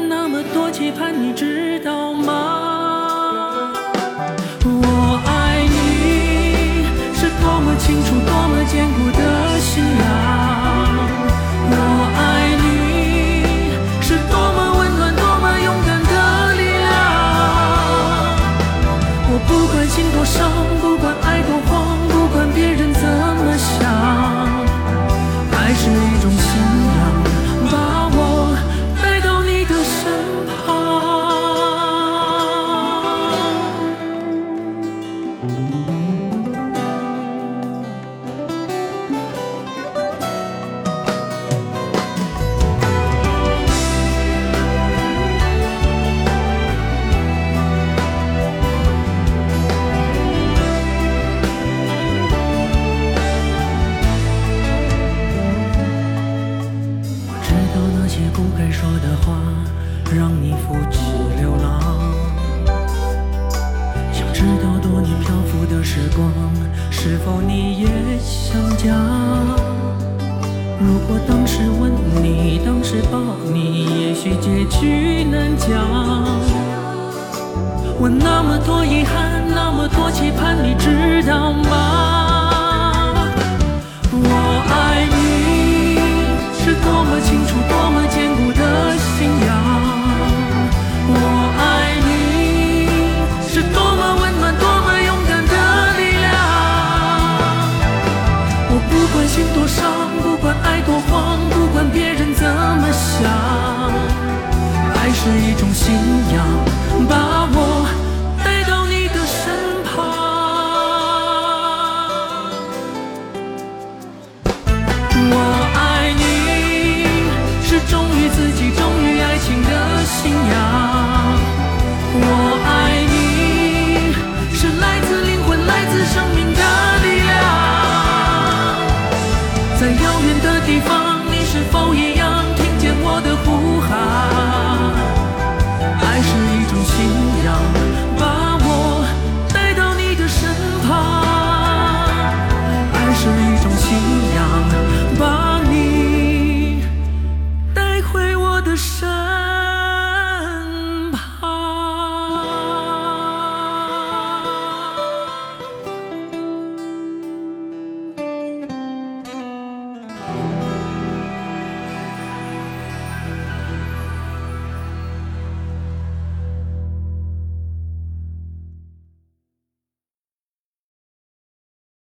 期盼，你知道吗？我爱你是多么清楚、多么坚固的